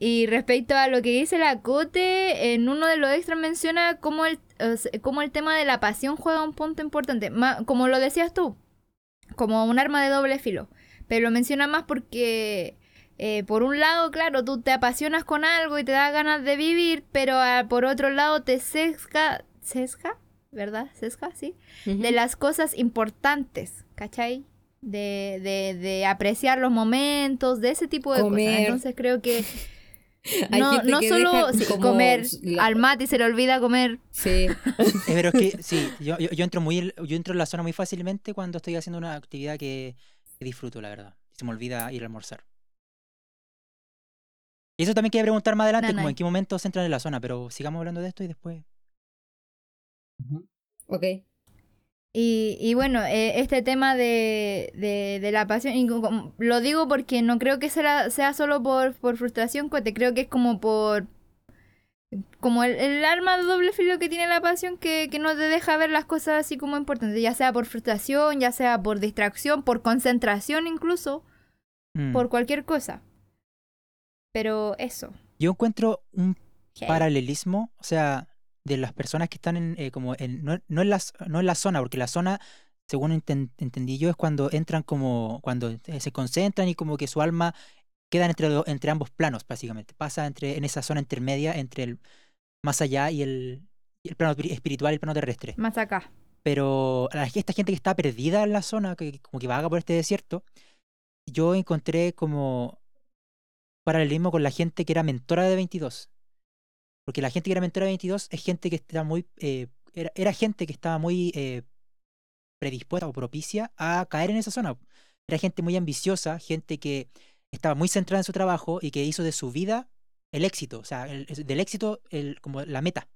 y respecto a lo que dice la Cote, en uno de los extras menciona cómo el, o sea, cómo el tema de la pasión juega un punto importante. Ma- como lo decías tú, como un arma de doble filo. Pero lo menciona más porque, eh, por un lado, claro, tú te apasionas con algo y te da ganas de vivir, pero ah, por otro lado te sesga, sesga, ¿verdad? Sesga, sí de las cosas importantes, ¿cachai? De, de, de apreciar los momentos, de ese tipo de Comer. cosas. Entonces creo que [laughs] [laughs] Hay no no solo deja sí, como comer, la- al mate se le olvida comer. Sí. [laughs] Eh, pero es que [laughs] sí, yo, yo, yo entro muy yo entro en la zona muy fácilmente cuando estoy haciendo una actividad que, que disfruto, la verdad. Se me olvida ir a almorzar. Y eso también quería preguntar más adelante, como en qué momento se entran en la zona, pero sigamos hablando de esto y después. Ok. Y, y bueno, eh, este tema de, de, de la pasión, y como- lo digo porque no creo que sea, sea solo por, por frustración, Cote, creo que es como por... Como el, el arma de doble filo que tiene la pasión que, que no te deja ver las cosas así como importantes, ya sea por frustración, ya sea por distracción, por concentración incluso, Mm. por cualquier cosa. Pero eso. Yo encuentro un paralelismo, o sea, de las personas que están en, eh, como en, no, no en las, no en la zona, porque la zona, según enten- entendí yo, es cuando entran como, cuando eh, se concentran y como que su alma queda entre, entre ambos planos, básicamente. Pasa entre, en esa zona intermedia entre el más allá y el, el plano espiri- espiritual y el plano terrestre. Más acá. Pero a la- esta gente que está perdida en la zona, que como que vaga por este desierto, yo encontré como paralelismo con la gente que era mentora de 22. Porque la gente que era mentora de 22 es gente que está muy... eh, era, era gente que estaba muy eh, predispuesta o propicia a caer en esa zona. Era gente muy ambiciosa, gente que estaba muy centrada en su trabajo y que hizo de su vida el éxito, o sea, el- del éxito el, como la meta.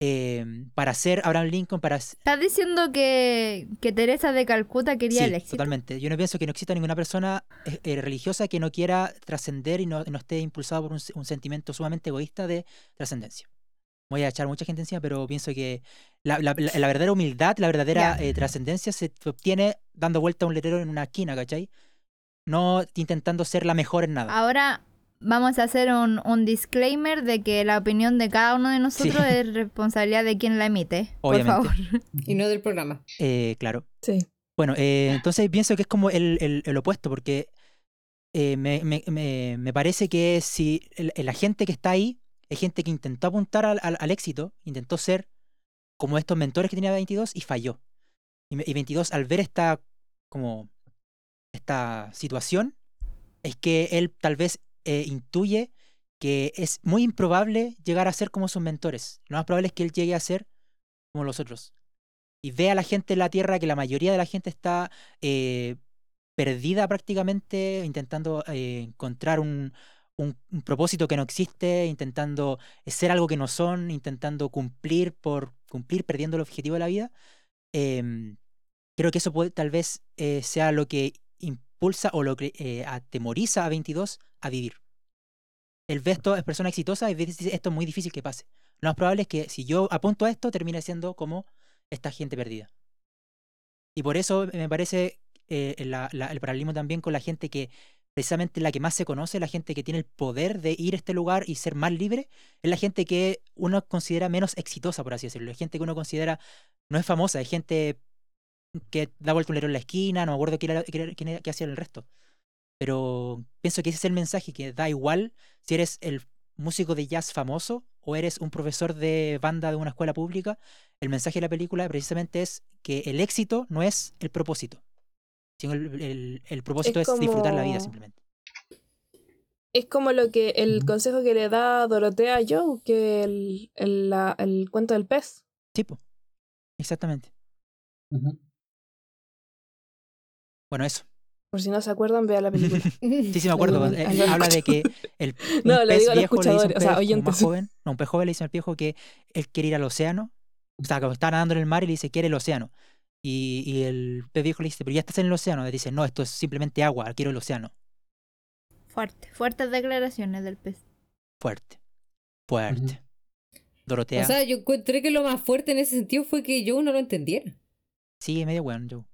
Eh, para ser Abraham Lincoln, para ¿Estás diciendo que, que Teresa de Calcuta quería Sí, el éxito? totalmente. Yo no pienso que no exista ninguna persona eh, eh, religiosa que no quiera trascender y no, no esté impulsado por un, un sentimiento sumamente egoísta de trascendencia. Voy a echar mucha gente encima, pero pienso que la, la- la- la verdadera humildad, la verdadera Ya. eh, trascendencia se obtiene dando vuelta a un letrero en una esquina, ¿cachai? No intentando ser la mejor en nada. Ahora vamos a hacer un, un disclaimer de que la opinión de cada uno de nosotros Sí. es responsabilidad de quien la emite. Por Obviamente. favor. Y no del programa. Eh, claro. Sí. Bueno, eh, entonces pienso que es como el, el- el opuesto, porque eh, me, me- me- me parece que si el- la gente que está ahí es gente que intentó apuntar al, al- al éxito, intentó ser como estos mentores que tenía 22 y falló. Y, y 22 al ver esta como esta situación es que él tal vez eh, intuye que es muy improbable llegar a ser como sus mentores. Lo más probable es que él llegue a ser como los otros y ve a la gente en la Tierra que la mayoría de la gente está eh, perdida prácticamente, intentando eh, encontrar un, un- propósito que no existe, intentando ser algo que no son, intentando cumplir por cumplir, perdiendo el objetivo de la vida. Em, creo que eso puede, tal vez sea lo que impulsa o lo eh, atemoriza a 22 a vivir. Él ve esto, es persona exitosa y dice, esto es muy difícil que pase. Lo más probable es que si yo apunto a esto, termine siendo como esta gente perdida. Y por eso me parece eh, la- la- el paralelismo también con la gente que precisamente la que más se conoce, la gente que tiene el poder de ir a este lugar y ser más libre, es la gente que uno considera menos exitosa, por así decirlo. Es gente que uno considera no es famosa, es gente que da vuelta un letrero en la esquina, no me acuerdo quién, quién quién hacía el resto. Pero pienso que ese es el mensaje, que da igual si eres el músico de jazz famoso o eres un profesor de banda de una escuela pública, el mensaje de la película precisamente es que el éxito no es el propósito, sino el, el- el propósito es, disfrutar la vida como- simplemente. Es como lo que el consejo que le da Dorotea a Joe, que el, el, la- el cuento del pez. Tipo, exactamente. Ujú. Bueno, eso. Por si no se acuerdan, vea la película. [laughs] Sí, sí, me acuerdo. Eh, al- habla de que el [laughs] un No, lo pez digo viejo le dice un escuchadores, o sea, pez como oyentes. más joven, no, un pez joven le dice al viejo que él quiere ir al océano. O sea, que está nadando en el mar y le dice, quiere el océano. Y, y el pez viejo le dice, pero ya estás en el océano. Le dice, no, esto es simplemente agua, quiero el océano. Fuerte, fuertes declaraciones del pez. Fuerte. Fuerte. Dorotea. O sea, yo encontré que lo más fuerte en ese sentido fue que yo no lo entendiera. sí, medio weón, Joe.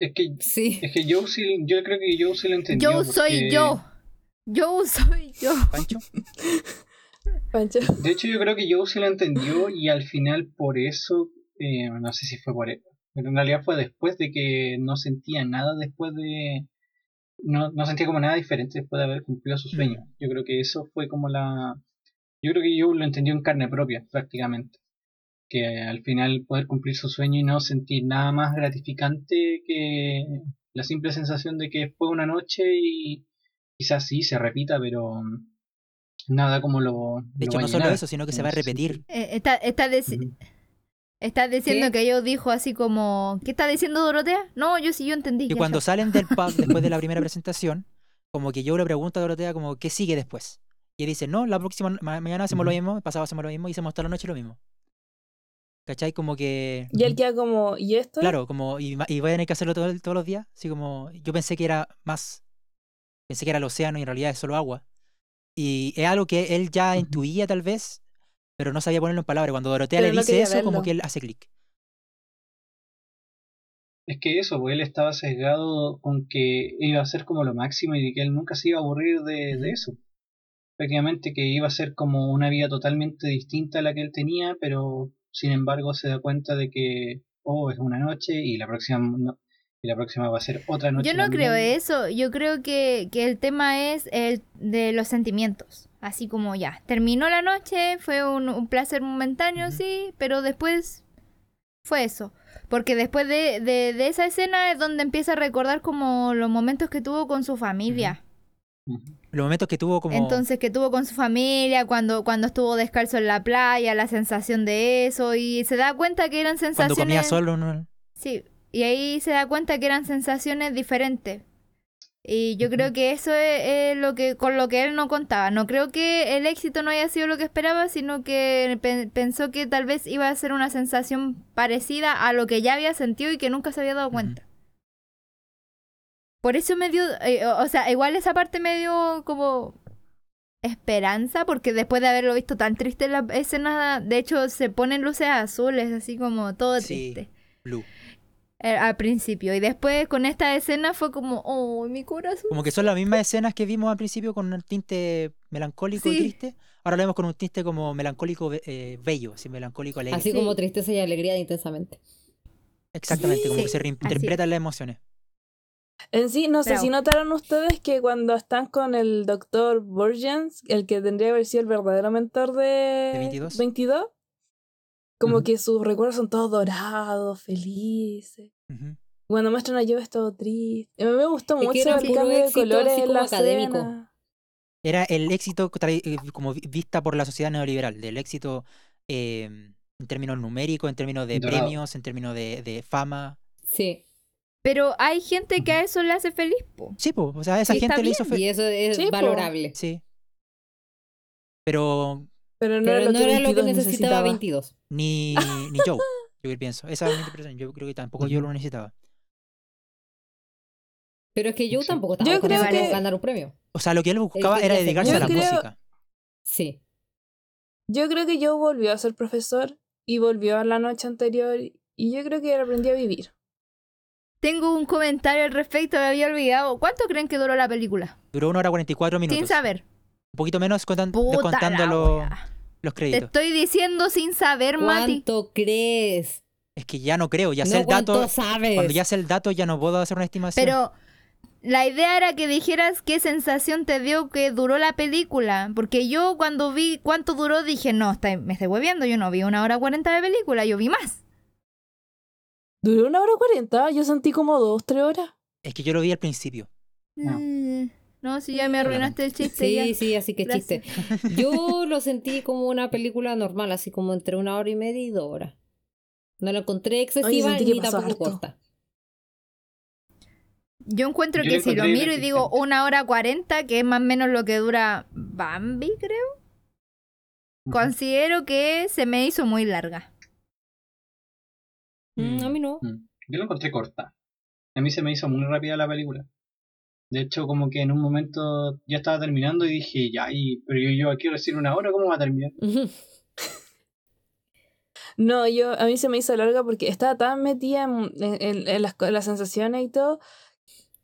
Es que, Sí. es que Joe sí, yo creo que Joe sí lo entendió. Yo soy porque- yo. Yo soy yo. Pancho. [laughs] Pancho. De hecho, yo creo que Joe sí lo entendió y al final por eso, eh, no sé si fue por eso, pero en realidad fue después de que no sentía nada después de... No, no sentía como nada diferente después de haber cumplido su sueño. Yo creo que eso fue como la... Yo creo que Joe lo entendió en carne propia, prácticamente. Que al final poder cumplir su sueño y no sentir nada más gratificante que la simple sensación de que fue una noche y quizás sí se repita, pero nada como lo. De hecho, no solo eso, sino que se va a repetir. Eh, está, está. Estás diciendo ¿Qué? que ellos dijo así como, ¿qué está diciendo Dorotea? No, yo sí, yo entendí. Y cuando salen del pub [laughs] después de la primera presentación, como que yo le pregunto a Dorotea como, ¿qué sigue después? Y ella dice, no, la próxima, ma- mañana hacemos lo mismo, pasado hacemos lo mismo y hacemos toda la noche lo mismo. ¿Cachai? Como que... Y él queda como, ¿y esto? Claro, como, y, y voy a tener que hacerlo todo todos los días. Así como, yo pensé que era más, pensé que era el océano y en realidad es solo agua. Y es algo que él ya intuía tal vez, pero no sabía ponerlo en palabras. Cuando Dorotea Pero le no dice eso, como que él hace clic. Es que eso, pues él estaba sesgado con que iba a ser como lo máximo y que él nunca se iba a aburrir de, de eso. Prácticamente que iba a ser como una vida totalmente distinta a la que él tenía, pero sin embargo se da cuenta de que, oh, es una noche y la próxima, no- y la próxima va a ser otra noche. Yo no creo eso, yo creo que, que el tema es el de los sentimientos. Así como ya, terminó la noche, fue un, un placer momentáneo, Ujú. sí, pero después fue eso. Porque después de, de, de esa escena es donde empieza a recordar como los momentos que tuvo con su familia. Ujú. Los momentos que tuvo como... Entonces que tuvo con su familia, cuando, cuando estuvo descalzo en la playa, la sensación de eso, y se da cuenta que eran cuando sensaciones... comía solo, ¿no? Sí, y ahí se da cuenta que eran sensaciones diferentes. Y yo creo que eso es, es lo que con lo que él no contaba. No creo que el éxito no haya sido lo que esperaba, sino que pe- pensó que tal vez iba a ser una sensación parecida a lo que ya había sentido y que nunca se había dado cuenta. Por eso me dio, eh, o sea, igual esa parte me dio como esperanza, porque después de haberlo visto tan triste en la escena, de hecho se ponen luces azules, así como todo Sí. triste Blue. eh, al principio. Y después con esta escena fue como, oh, mi corazón. Como que son las mismas escenas que vimos al principio con un tinte melancólico y Sí. triste. Ahora lo vemos con un tinte como melancólico eh, bello, así melancólico alegre. Así Sí. como tristeza y alegría intensamente. Exactamente, como que se reinterpretan las emociones. En sí, no sé si notaron ustedes que cuando están con el doctor Burgens, el que tendría que haber sido el verdadero mentor de, 22? 22, como que sus recuerdos son todos dorados, felices. Cuando muestran a Joe es todo triste. A mí me gustó Es mucho era el cambio de éxito, colores en como la académico. escena. Era el éxito eh, como vi- vista por la sociedad neoliberal, del éxito eh, en términos numéricos, en términos de Dorado. premios, en términos de, de fama. Sí. Pero hay gente que a eso le hace feliz, po. Sí, pues, o sea, esa gente le hizo fe- Y eso es Sí, po. valorable. Sí. Pero Pero no Pero era lo no que era lo que 22 necesitaba 22. ni, [laughs] ni Joe, yo pienso. Esa es mi interpretación. Yo creo que tampoco yo lo necesitaba. Pero es que Joe Sí. tampoco estaba Yo creo buscando que- ganar un premio. O sea, lo que él buscaba era dedicarse a la Yo creo- música. Sí. Yo creo que Joe volvió a ser profesor y volvió a la noche anterior y yo creo que él aprendió a vivir. Tengo un comentario al respecto, me había olvidado. ¿Cuánto creen que duró la película? Duró una hora 44 minutos. Sin saber. Un poquito menos contan- Puta descontando la los, los Te créditos. estoy diciendo sin saber, Mati. ¿Cuánto crees? Es que ya no creo, ya sé no el dato. cuánto sabes. Cuando ya sé el dato ya no puedo hacer una estimación. Pero la idea era que dijeras qué sensación te dio que duró la película. Porque yo cuando vi cuánto duró dije, no, está- me estoy hueviendo, yo no vi una hora cuarenta de película, yo vi más. Duró una hora cuarenta, yo sentí como dos, tres horas. Es que yo lo vi al principio. No. Mm, No, si ya me arruinaste el chiste. Sí, ya. sí, así que Gracias. chiste. Yo [laughs] lo sentí como una película normal, así como entre una hora y media y dos horas. No la encontré excesiva que ni tampoco harto. corta. Yo encuentro Yo que lo si lo miro y digo una hora cuarenta, que es más o menos lo que dura Bambi, creo. Considero que se me hizo muy larga. Mm, a mí no. Mm. Yo lo encontré corta. A mí se me hizo muy rápida la película. De hecho, como que en un momento ya estaba terminando y dije, ya, y, pero yo, yo quiero decir una hora, ¿cómo va a terminar? [laughs] No, yo a mí se me hizo larga porque estaba tan metida en, en- en las, las sensaciones y todo.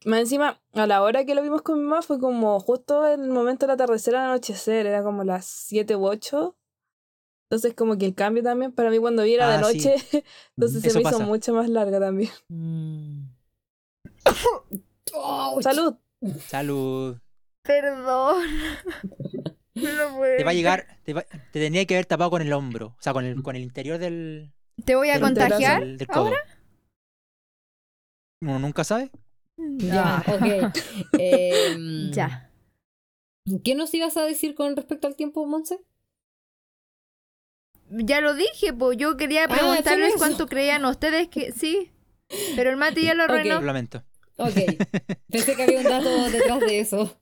Más encima, a la hora que lo vimos con mi mamá fue como justo en el momento del atardecer al anochecer, era como las 7 u 8. Entonces como que el cambio también para mí cuando vi era de Ah, sí. noche, [laughs] entonces se me hizo mucho más larga también. Mm. [laughs] Salud. Salud. Perdón. [laughs] No Te va a llegar, te, va- te tendría que haber tapado con el hombro, o sea, con el, con el interior del, ¿Te voy a del- contagiar? del- del codo. ahora? Uno nunca sabe. Ya, ok. Em, Ya. ¿Qué nos ibas a decir con respecto al tiempo, Monse? Ya lo dije, pues yo quería Ah, preguntarles cuánto creían ustedes que sí. Pero el Mati ya lo Ok. arruinó. Lo lamento. Ok. Pensé que había un dato detrás de eso.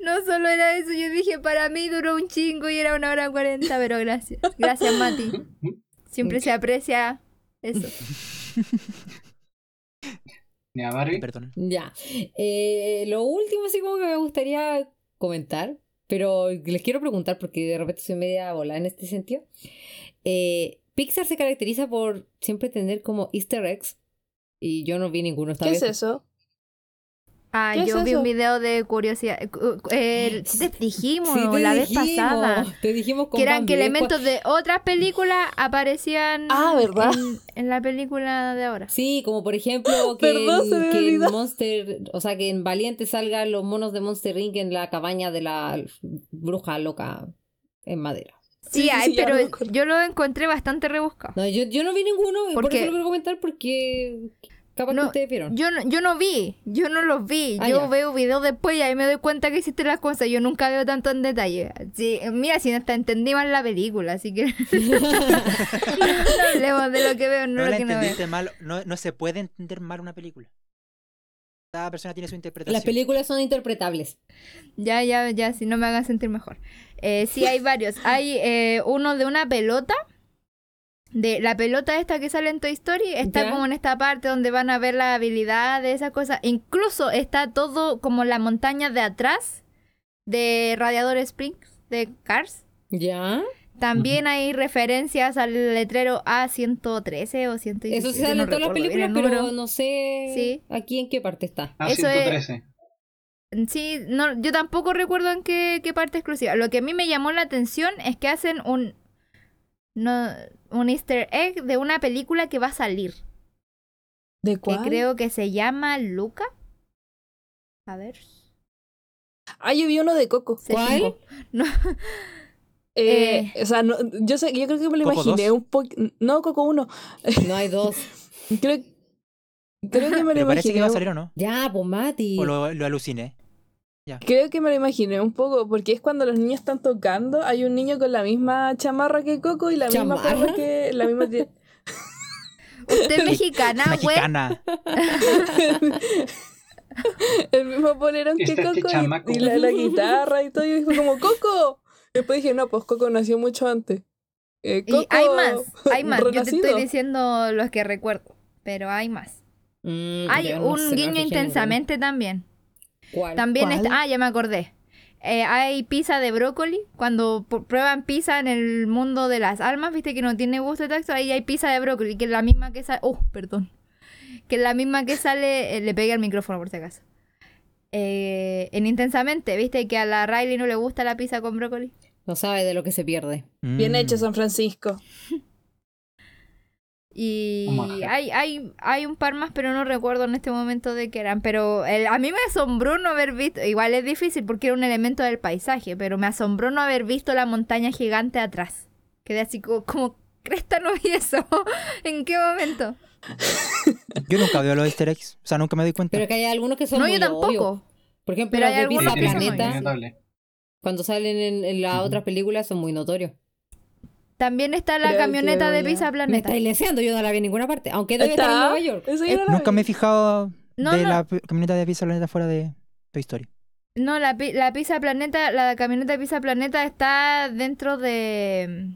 No solo era eso, yo dije para mí duró un chingo y era una hora cuarenta, pero gracias. Gracias, Mati. Siempre se aprecia eso. Ya, Barbie. Perdón. Ya. Eh, lo último, así como que me gustaría comentar, pero les quiero preguntar porque de repente soy media bola en este sentido. Eh, Pixar se caracteriza por siempre tener como easter eggs y yo no vi ninguno esta ¿Qué vez. es eso? Ah, ¿Qué yo es vi un video de curiosidad. eh, eh, sí te dijimos Sí, te la vez pasada. Te dijimos con Que eran Bambi, que después- elementos de otras películas aparecían Ah, ¿verdad? En, en la película de ahora. Sí, como por ejemplo [laughs] que, Perdón, en, que. Monster, o sea, que en Valiente salgan los monos de Monster Inc. en la cabaña de la bruja loca en madera. Sí, hay, sí, pero yo lo encontré bastante rebuscado. No, yo, yo no vi ninguno, por Porque- eso lo quiero comentar porque capaz que No, ustedes vieron. Yo no, yo no vi, yo no los vi. Ah, yo ya. veo videos después y ahí me doy cuenta que hiciste las cosas. Yo nunca veo tanto en detalle. Sí, mira, si hasta entendí mal la película, así que no [laughs] [laughs] hablemos de lo que veo, no, No lo la que no veo. entendiste mal. No, no se puede entender mal una película. Cada persona tiene su interpretación. Las películas son interpretables. Ya, ya, ya, si no me hagan sentir mejor. Eh, sí, hay varios. Hay eh, uno de una pelota. De la pelota esta que sale en Toy Story, está Ya. como en esta parte donde van a ver la habilidad de esas cosas. Incluso está todo como la montaña de atrás de Radiador Springs de Cars. ¿Ya? También hay referencias al letrero A113 o 117. Eso sí sale no en todas las películas, el pero no sé Sí. aquí en qué parte está. Ah, Eso es- 113. Sí, no, yo tampoco recuerdo en qué, qué parte exclusiva. Lo que a mí me llamó la atención es que hacen un no, un easter egg de una película que va a salir. ¿De Que cuál? creo que se llama Luca. A ver. Ah, yo vi uno de Coco. ¿Cuál? C5. No, [laughs] Eh, O sea, no, yo, sé, yo creo que me lo ¿Coco imaginé dos? un poco. No, Coco 1. No hay dos. [laughs] Creo, creo que me lo Pero parece imaginé. que va a salir o no. Ya, pues Mati. O lo, lo aluciné. Creo que me lo imaginé un poco, porque es cuando los niños están tocando, hay un niño con la misma chamarra que Coco y la misma perra que la misma [laughs] usted es [laughs] mexicana, güey. Mexicana. el mismo polerón que Este- este Coco y- la, la [laughs] guitarra y todo, y fue como ¡Coco! Después dije, no, pues Coco nació mucho antes. Eh, Y hay más, hay más. Yo te estoy diciendo los que recuerdo. Pero hay más. Mm, Hay no un sé, guiño intensamente también. También ¿Cuál? está, ah, ya me acordé. Eh, hay pizza de brócoli. Cuando prueban pizza en el mundo de las almas, viste que no tiene gusto de tacto, ahí hay pizza de brócoli, que es la misma que sale. Oh, perdón. Que es la misma que sale. eh, le pegué al micrófono por si acaso. Eh, en intensamente, viste que a la Riley no le gusta la pizza con brócoli. No sabe de lo que se pierde. Bien Mm. hecho, San Francisco. [laughs] Y hay, hay, hay un par más, pero no recuerdo en este momento de qué eran. Pero el- a mí me asombró no haber visto, igual es difícil porque era un elemento del paisaje, pero me asombró no haber visto la montaña gigante atrás. Quedé así como, como cresta no vi eso. [laughs] ¿En qué momento? [laughs] Yo nunca veo los easter eggs. O sea, nunca me doy cuenta. Pero que hay algunos que son no, muy yo tampoco. obvios. Por ejemplo, Pero los hay de algunos Pizza que son Planeta, cuando salen en, en las otras películas, son muy notorios. También está la Creo camioneta de Pizza Me Planeta. estáis leseando, yo no la vi en ninguna parte. Aunque debe estar en ¿Está? Nueva York. Eso yo Eh, no la nunca vi. me he fijado No, de no. la camioneta de Pizza Planeta fuera de Toy Story. No, la, la Pizza Planeta, la camioneta de Pizza Planeta está dentro de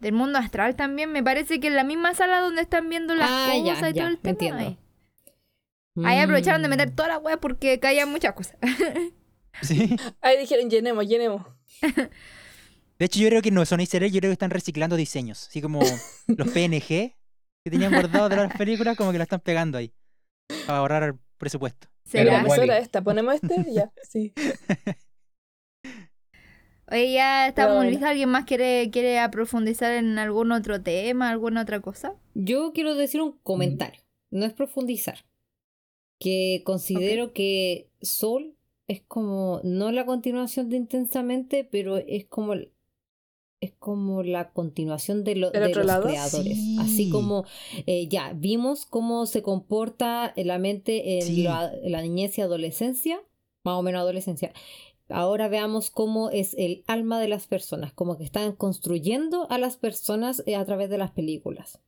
del mundo astral también. Me parece que en la misma sala donde están viendo las Ah, ya, cosas y ya, todo el tema. entiendo. Ahí. Ahí aprovecharon de Mm. meter toda la web porque caían muchas cosas. [laughs] Sí. Ahí dijeron, llenemos, llenemos. [laughs] De hecho, yo creo que no son easter eggs, yo creo que están reciclando diseños. Así como [laughs] los PNG que tenían guardados de las películas, como que la están pegando ahí. Para ahorrar presupuesto. Pero La ¿Será? bueno. emisora esta, ponemos este, [laughs] ya, sí. [laughs] Oye, ya estamos bueno. listos. ¿Alguien más quiere, quiere profundizar en algún otro tema, alguna otra cosa? Yo quiero decir un comentario, no es profundizar. Que considero que Soul es como, no la continuación de Intensamente, pero es como, es como la continuación de, lo- ¿Del de otro los lado? creadores. Sí. Así como, eh, ya, vimos cómo se comporta la mente en Sí. la, niñez y adolescencia. más o menos adolescencia. Ahora veamos cómo es el alma de las personas, como que están construyendo a las personas eh, a través de las películas.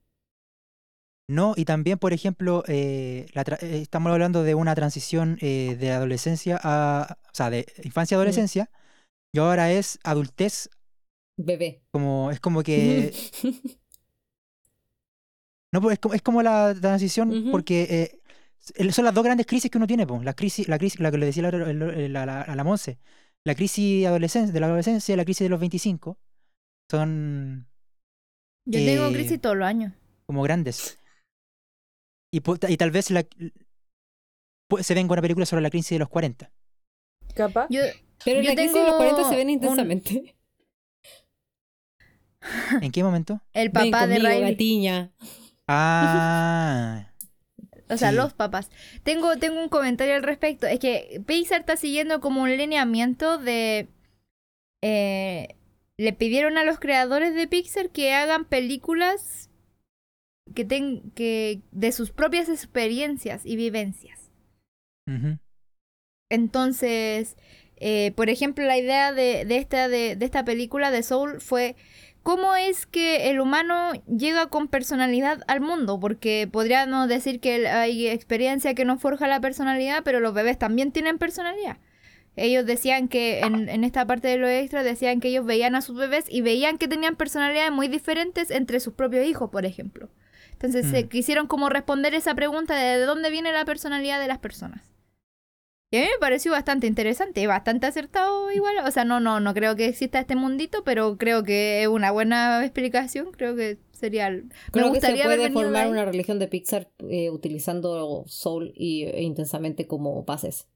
No, y también, por ejemplo, eh, la eh, estamos hablando de una transición eh, de adolescencia a, o sea, de infancia a adolescencia, y ahora es adultez, Bebé. como, es como que, [laughs] no, pues es como, es como la transición, porque eh, son las dos grandes crisis que uno tiene, pues, la crisis, la crisis, la que le decía la- la- la- a la Monse, la crisis adolescen- de la adolescencia y la crisis de los 25, son Yo tengo Eh, crisis todos los años. como grandes. Y, y tal vez la, se venga una película sobre la crisis de los 40. Capaz. Yo, Pero Yo la crisis de los tengo 40 se ven un- intensamente. [laughs] ¿En qué momento? el Ven papá de conmigo, Riley. gatiña. Ah, [laughs] O sea, Sí. los papás. Tengo, tengo un comentario al respecto. Es que Pixar está siguiendo como un lineamiento de... eh, le pidieron a los creadores de Pixar que hagan películas que ten, que de sus propias experiencias y vivencias. ujú. Entonces, eh, por ejemplo, la idea de, de esta, de, de esta película de Soul fue cómo es que el humano llega con personalidad al mundo, porque podríamos decir que hay experiencia que nos forja la personalidad, pero los bebés también tienen personalidad. Ellos decían que en, en esta parte de lo extra decían que ellos veían a sus bebés y veían que tenían personalidades muy diferentes entre sus propios hijos, por ejemplo. Entonces se Mm. quisieron como responder esa pregunta de, de dónde viene la personalidad de las personas. Y a mí me pareció bastante interesante bastante acertado igual. O sea, no, no, no creo que exista este mundito, pero creo que es una buena explicación. Creo que sería... me Creo que se puede formar una religión de Pixar eh, utilizando Soul y, e intensamente como bases.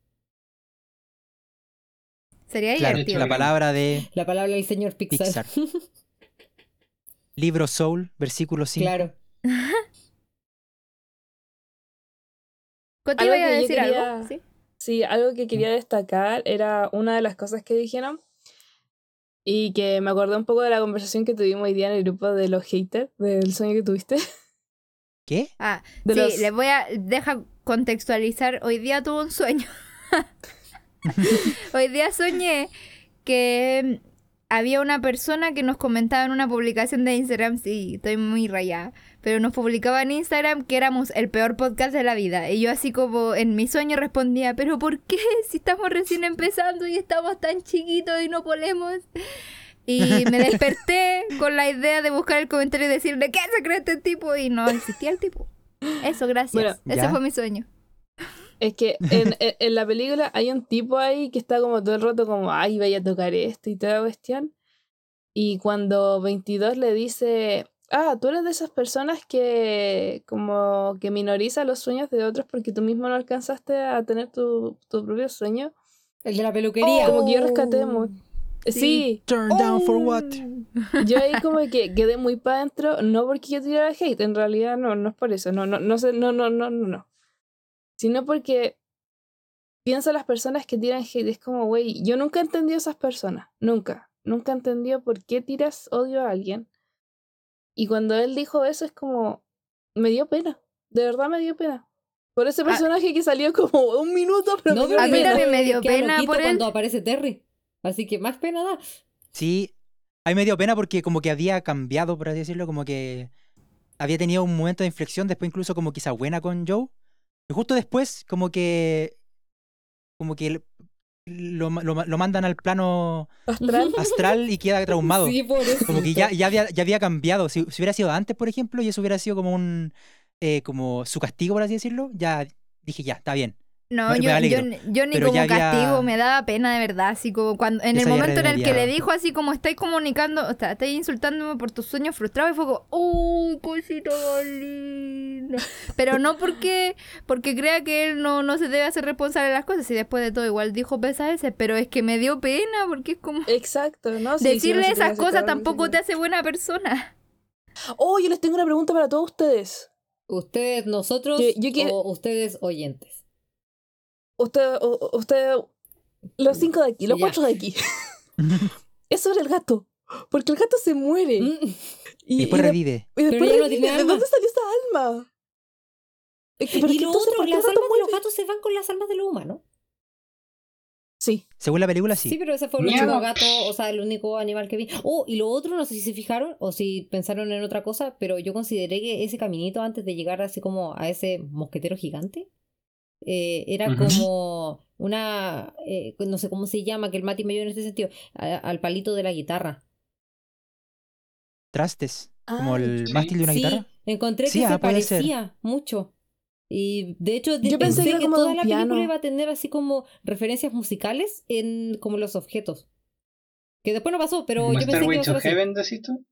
Sería Claro, divertido. la palabra de La palabra del señor Pixar. Pixar. [laughs] libro Soul, versículo 5. claro. [laughs] ¿Coti iba a decir quería- algo? ¿Sí? Sí, algo que quería destacar era una de las cosas que dijeron y que me acordé un poco de la conversación que tuvimos hoy día en el grupo de los haters, del sueño que tuviste. ¿Qué? Ah, [laughs] De sí, los- les voy a... Deja contextualizar. Hoy día tuve un sueño. [laughs] Hoy día soñé que había una persona que nos comentaba en una publicación de Instagram, sí, estoy muy rayada, pero nos publicaba en Instagram que éramos el peor podcast de la vida. Y yo así como en mi sueño respondía, pero ¿por qué? [laughs] Si estamos recién empezando y estamos tan chiquitos y no podemos. Y me desperté [laughs] con la idea de buscar el comentario y decirle, ¿qué se cree este tipo? Y no existía el tipo. Eso, gracias. Bueno, Ese ya. fue mi sueño. Es que en, en- en la película hay un tipo ahí que está como todo el rato como, ay, vaya a tocar esto y toda cuestión. Y cuando 22 le dice, ah, tú eres de esas personas que como que minoriza los sueños de otros porque tú mismo no alcanzaste a tener tu, tu propio sueño. El de la peluquería. Como que yo rescaté mucho. Sí, Turn down for what? [laughs] yo ahí como que quedé muy para adentro, no porque yo tirara hate, en realidad no, no es por eso, no, no, no sé, no, no, no, no, no. Sino porque pienso en las personas que tiran hate, es como, güey, yo nunca he entendido a esas personas, nunca, nunca he entendido por qué tiras odio a alguien. Y cuando él dijo eso es como, me dio pena, de verdad me dio pena. Por ese personaje que salió [laughs] como un minuto, pero No, me dio pero A mí pena. también me dio pena por él. cuando aparece Terry. Así que más pena da. Sí, a mí me dio pena porque como que había cambiado, por así decirlo, como que había tenido un momento de inflexión, después incluso como quizá buena con Joe. Y justo después como que como que lo, lo ma- lo mandan al plano Astral. astral y queda traumado. Sí, por eso. Como que ya, ya, había, ya había cambiado. Si, si hubiera sido antes, por ejemplo, y eso hubiera sido como un eh, como su castigo, por así decirlo, ya dije, ya, está bien. No, yo, yo, yo ni Pero como había- castigo, me daba pena de verdad, así como cuando en el momento en el que le dijo así como estáis comunicando, o sea, estáis insultándome por tus sueños frustrados y fue como, uy, cosita más linda. Pero no porque porque crea que él no, no se debe hacer responsable de las cosas y después de todo igual dijo pesadeces, pero es que me dio pena porque es como Exacto, ¿no? Sí, decirle esas cosas tampoco te hace buena persona. Oh, yo les tengo una pregunta para todos ustedes. Ustedes, nosotros Yo- yo quiero- o ustedes oyentes. Usted, usted, los cinco de aquí, los cuatro de aquí. [laughs] es sobre el gato. Porque el gato se muere. Mm, Y, Y después y de- revive. y después revive. tiene ¿De alma. dónde salió esa alma? Es que, pero Y lo entonces, otro, ¿por las almas de los gatos se van con las almas de los humanos. Sí. Según la película, sí. Sí, pero ese fue el único gato, o sea, el único animal que vi. Oh, y lo otro, no sé si se fijaron o si pensaron en otra cosa, pero yo consideré que ese caminito antes de llegar así como a ese mosquetero gigante, eh, era como una, eh, no sé cómo se llama, que el Mati me dio en este sentido, a- al palito de la guitarra. Trastes. Como Ay, el sí. mástil de una sí, guitarra. encontré Sí, que ah, se ser. parecía mucho. Y de hecho, Yo pensé pensé que toda la piano. película iba a tener así como referencias musicales en como los objetos. Que después no pasó, pero Como yo pensé que iba a ser. Heaven, decís tú.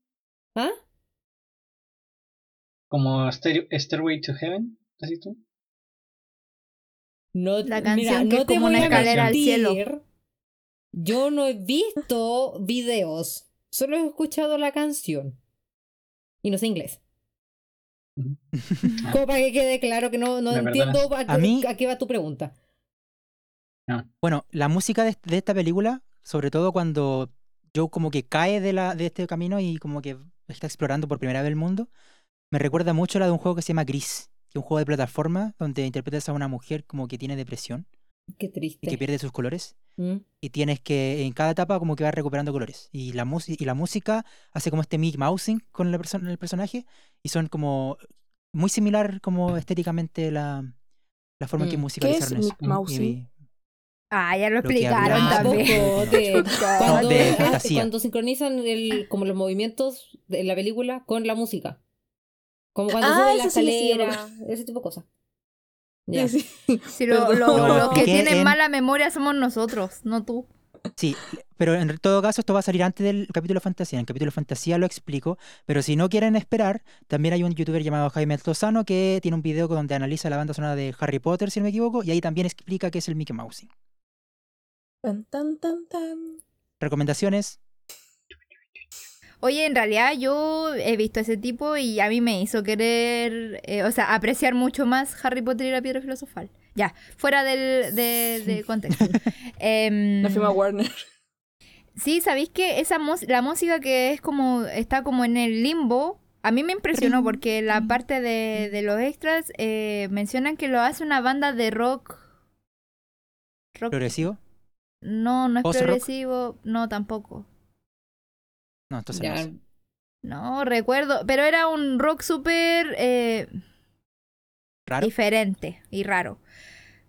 ¿Ah? Como Stair- Stairway to Heaven, decís tú. No, La mira, canción que no es te como voy una escalera al cielo. Yo no he visto videos, solo he escuchado la canción. Y no sé inglés. [laughs] Como para que quede claro que no, no entiendo a, mí- a qué va tu pregunta. Bueno, la música de, de esta película, sobre todo cuando Joe como que cae de, la, de este camino y como que está explorando por primera vez el mundo, me recuerda mucho a la de un juego que se llama Gris, que un juego de plataforma donde interpretas a una mujer como que tiene depresión Qué y triste. que pierde sus colores. Mm. y tienes que en cada etapa como que vas recuperando colores y la música y la música hace como este Mickey Mousing con la perso- el personaje y son como muy similar como estéticamente la, la forma en que Mm. musicalizaron ¿Qué es eso. Mousing? Y- Ah, ya lo explicaron. Tampoco, de- [laughs] [laughs] cuando, de [laughs] cuando sincronizan el, como los movimientos de la película con la música. Como cuando Ah, suben la eso sí, escalera, ese tipo de cosas. Sí, sí. [laughs] Si lo- Perdón. lo- No, los que que tienen en- mala memoria somos nosotros, no tú. Sí, pero en todo caso esto va a salir antes del capítulo de fantasía. En el capítulo de fantasía lo explico, pero si no quieren esperar, también hay un youtuber llamado Jaime Altozano que tiene un video donde analiza la banda sonora de Harry Potter, si no me equivoco, y ahí también explica qué es el Mickey Mousing. Tan, tan, tan, tan. Recomendaciones, Oye, en realidad yo he visto ese tipo y a mí me hizo querer, eh, o sea, apreciar mucho más Harry Potter y la piedra filosofal. Ya, fuera del de, de contexto. [laughs] Em, La firma Warner. sí, ¿sabéis que esa la música que es como, está como en el limbo, a mí me impresionó porque la parte de, de los extras eh, mencionan que lo hace una banda de rock. rock progresivo. no, no es progresivo, no tampoco. No, entonces Ya. no sé. No, recuerdo, pero era un rock súper eh, ¿Raro? diferente y raro,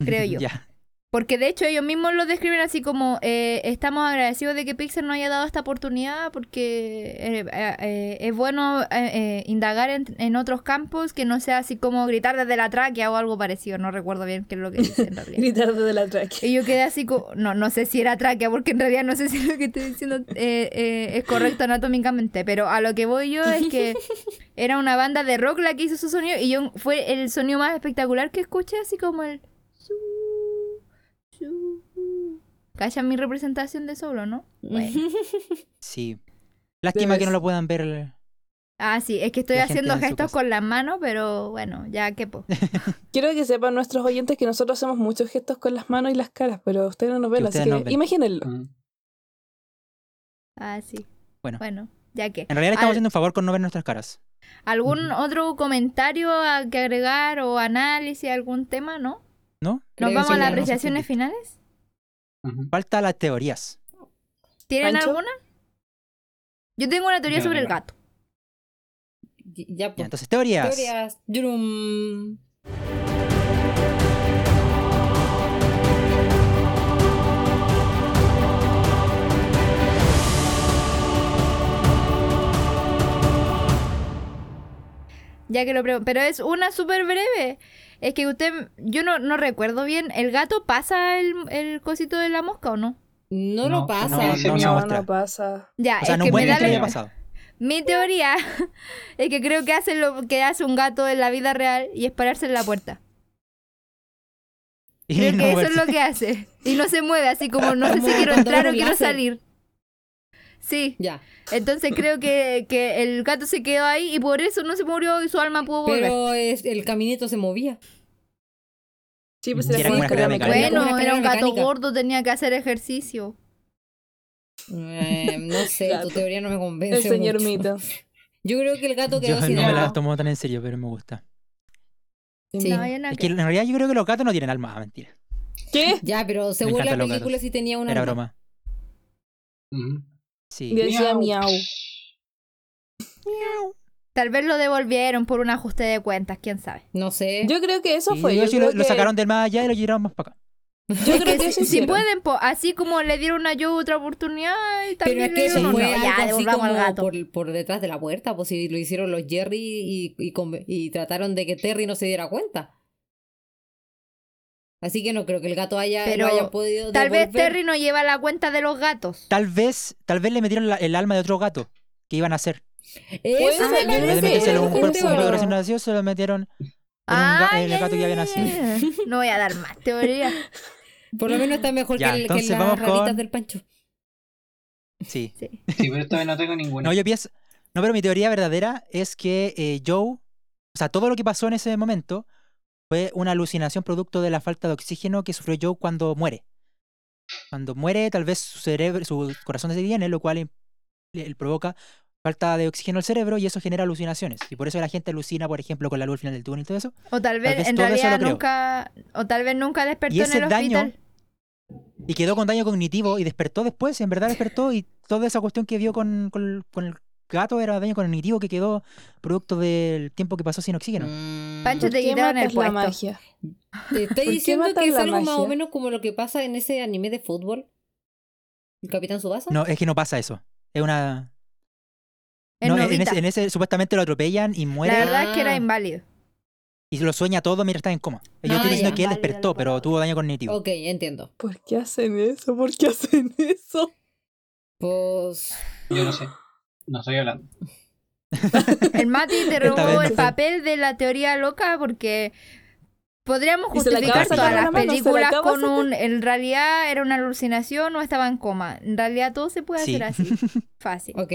creo [laughs] yo. ya. Porque de hecho ellos mismos lo describen así como eh, estamos agradecidos de que Pixar nos haya dado esta oportunidad porque eh, eh, eh, es bueno indagar en, en otros campos que no sea así como gritar desde la tráquea o algo parecido. No recuerdo bien qué es lo que dice en realidad. [laughs] Gritar desde la track. Y yo quedé así como, no, no sé si era tráquea, porque en realidad no sé si lo que estoy diciendo es correcto anatómicamente, pero a lo que voy yo es que [laughs] era una banda de rock la que hizo su sonido y yo fue el sonido más espectacular que escuché, así como el... ¿Cachan mi representación de solo, no? Bueno. [laughs] Sí. Lástima que no lo puedan ver. Ah, sí, es que estoy haciendo gestos con las manos, pero bueno, ya que po. [laughs] Quiero que sepan nuestros oyentes que nosotros hacemos muchos gestos con las manos y las caras, pero ustedes no nos ven, Que así que no ven. imagínenlo. Mm. Ah, sí. Bueno. Bueno, ya que. En realidad le estamos Al- haciendo un favor con no ver nuestras caras. ¿Algún otro comentario a- que agregar o análisis, algún tema, no? ¿No? ¿Nos vamos sí, a las apreciaciones finales? Falta las teorías. ¿Tienen ¿Pancho? alguna? Yo tengo una teoría sobre el gato. Ya, Ya, pues. entonces, teorías. Teorías. Yurum. Ya que lo pregunto. Pero es una súper breve. Es que usted, yo no, no recuerdo bien, ¿el gato pasa el, el cosito de la mosca o no? No, No, lo pasa. no, No, pasa. Ya, O sea, es no que me da que haya la... pasado. Mi teoría [laughs] es que creo que hace lo que hace un gato en la vida real y es pararse en la puerta. Y Creo no que eso es lo que hace. Y no se mueve, así como no [laughs] sé si quiero entrar o quiero salir. Sí, Ya. entonces creo que, que el gato se quedó ahí y por eso no se murió y su alma pudo volver. Pero es, el caminito se movía. Sí, pues era era como una mecánica. Bueno, como una era un gato mecánica. gordo, tenía que hacer ejercicio. Eh, no sé, Gato. tu teoría no me convence. El señor mucho. Mito. [laughs] Yo creo que el gato quedó Yo sin no me la tomo tan en serio, pero me gusta. Sí. No, Es que en realidad yo creo que los gatos no tienen alma, mentira. ¿Qué? Ya, pero según la película sí tenía una. Era alma. broma. Sí. Decía miau. Tal vez lo devolvieron por un ajuste de cuentas, quién sabe. No sé. Yo creo que eso Sí, fue. yo Yo lo, sacaron del más allá y lo llevaron más para acá. Yo Es creo que que eso si, si pueden, po, así como le dieron a Joe otra oportunidad, y Pero también es le que eso fue una. algo Ya, así como gato. por, por detrás de la puerta, pues si lo hicieron los Jerry y, y trataron de que Terry no se diera cuenta. Así que no creo que el gato haya, Pero haya podido Tal vez. Terry no lleva la cuenta de los gatos. Tal vez, tal vez le metieron la- el alma de otro gato que iban a hacer. Eso En vez de a un cuerpo, un recién nacido, se lo metieron en, un ga- el gato que había nacido. [laughs] No voy a dar más teoría. Por lo menos está mejor Ya, que, el- que las con- del Pancho. Sí. Sí. Sí, pero vez no tengo ninguna. No, yo pienso. No, pero mi teoría verdadera es que eh, Joe, o sea, todo lo que pasó en ese momento fue una alucinación producto de la falta de oxígeno que sufrió Joe cuando muere. Cuando muere, tal vez su cerebro, su corazón se detiene, lo cual le- le provoca falta de oxígeno al cerebro y eso genera alucinaciones. Y por eso la gente alucina, por ejemplo, con la luz al final del túnel y todo eso. O tal vez, vez en realidad nunca. O tal vez nunca despertó Y en el daño- hospital. Y quedó con daño cognitivo y despertó después, en verdad despertó y toda esa cuestión que vio con, con- con el gato era daño cognitivo que quedó producto del tiempo que pasó sin oxígeno. Mm. Pancho, ¿Por te quitaron el matas la puesto. magia? Te estoy diciendo que es algo más o menos como lo que pasa en ese anime de fútbol. ¿El Capitán Subasa? No, es que no pasa eso. Es una... En No, en ese, en ese supuestamente lo atropellan y muere La verdad es que era Ah. inválido. y se lo sueña todo mientras está en coma. Yo Ah, estoy diciendo ya. que él despertó, pero tuvo daño cognitivo. Ok, entiendo. ¿Por qué hacen eso? ¿Por qué hacen eso? Pues. Yo no sé. No estoy hablando. [laughs] El Mati te robó el papel de la teoría loca porque podríamos la justificar todas la las mano, se la películas con un... En realidad era una alucinación o estaba en coma. En realidad todo se puede Sí. hacer así. [laughs] Fácil. Ok.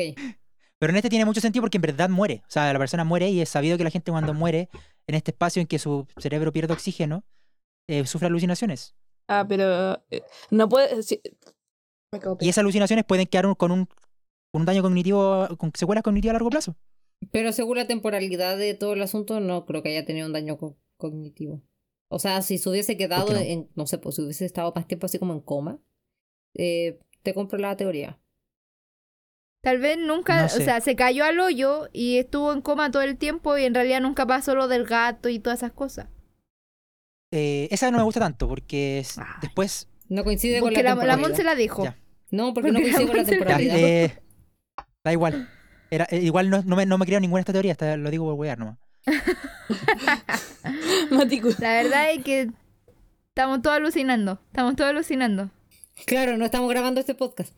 Pero en este tiene mucho sentido porque en verdad muere. O sea, la persona muere y es sabido que la gente cuando muere en este espacio en que su cerebro pierde oxígeno, eh, sufre alucinaciones. Ah, pero eh, no puede. cago Y esas alucinaciones pueden quedar un- con un, con un daño cognitivo, con secuelas cognitivas a largo plazo. Pero según la temporalidad de todo el asunto, no creo que haya tenido un daño co- cognitivo. O sea, si se hubiese quedado no? en, no sé, pues si hubiese estado más tiempo así como en coma, eh, te compro la teoría. Tal vez nunca, No o sea, se cayó al hoyo y estuvo en coma todo el tiempo y en realidad nunca pasó lo del gato y todas esas cosas. Eh, esa no me gusta tanto porque Ay. después... No coincide Porque con la, la, la temporalidad. Mon se la dijo. Ya. No, porque no porque la coincide con la la temporalidad. eh, da igual. Era, eh, igual no, no me, no me creo ninguna de esta teoría, esta- lo digo por wear nomás. [laughs] La verdad es que estamos todos alucinando. Estamos todos alucinando. Claro, no estamos grabando este podcast.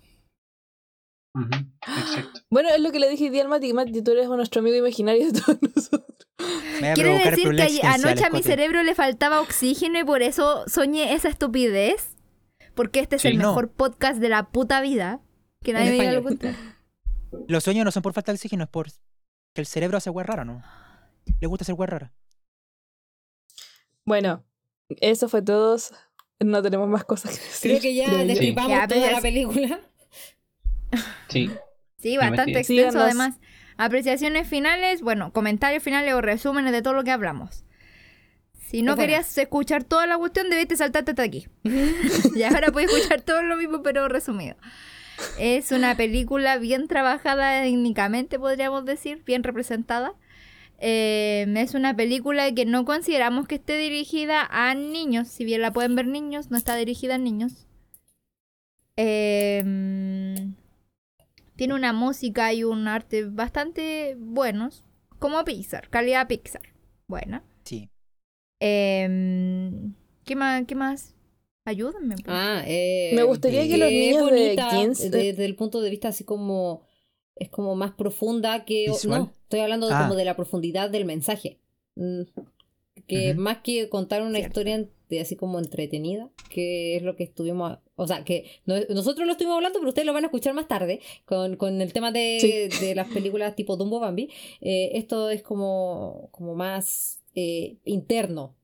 Ujú, Exacto. [gasps] Bueno, es lo que le dije hoy día al Mati. Mati, tú eres nuestro amigo imaginario de todos nosotros. Me voy a ¿Quiere provocar decir que problemas ayer- anoche a mi existenciales, Cote. cerebro le faltaba oxígeno y por eso soñé esa estupidez? Porque este es Sí, el no. mejor podcast de la puta vida. Que nadie En me diga lo español. contrario. [laughs] Los sueños no son por falta de oxígeno, es por que el cerebro hace weá rara, ¿no? Le gusta hacer weá rara. Bueno, eso fue todo. No tenemos más cosas que decir. Creo que ya [laughs] creo destripamos Ya, toda la es- película. Sí. Sí, No bastante sigas. extenso Síganos. además. Apreciaciones finales, bueno, comentarios finales o resúmenes de todo lo que hablamos. Si no querías escuchar toda la cuestión, debiste saltarte hasta aquí. [laughs] y ahora puedes escuchar todo lo mismo, pero resumido. Es una película bien trabajada étnicamente, podríamos decir, bien representada. Eh, es una película que no consideramos que esté dirigida a niños, si bien la pueden ver niños, no está dirigida a niños. Eh, tiene una música y un arte bastante buenos, como Pixar, calidad Pixar. Buena. Sí. Eh, ¿qué, más, ¿Qué más? Ayúdenme. pues. Ah, eh, Me gustaría que los niños de bonita 15 Desde el punto de vista así como. Es como más profunda que. ¿Visual? No, estoy hablando de, Ah. como de la profundidad del mensaje. Mm, Que más que contar una Cierto. historia de así como entretenida, que es lo que estuvimos. O sea, que no- nosotros lo estuvimos hablando, pero ustedes lo van a escuchar más tarde con, con el tema de, de las películas tipo Dumbo Bambi. Eh, esto es como, como más eh, interno.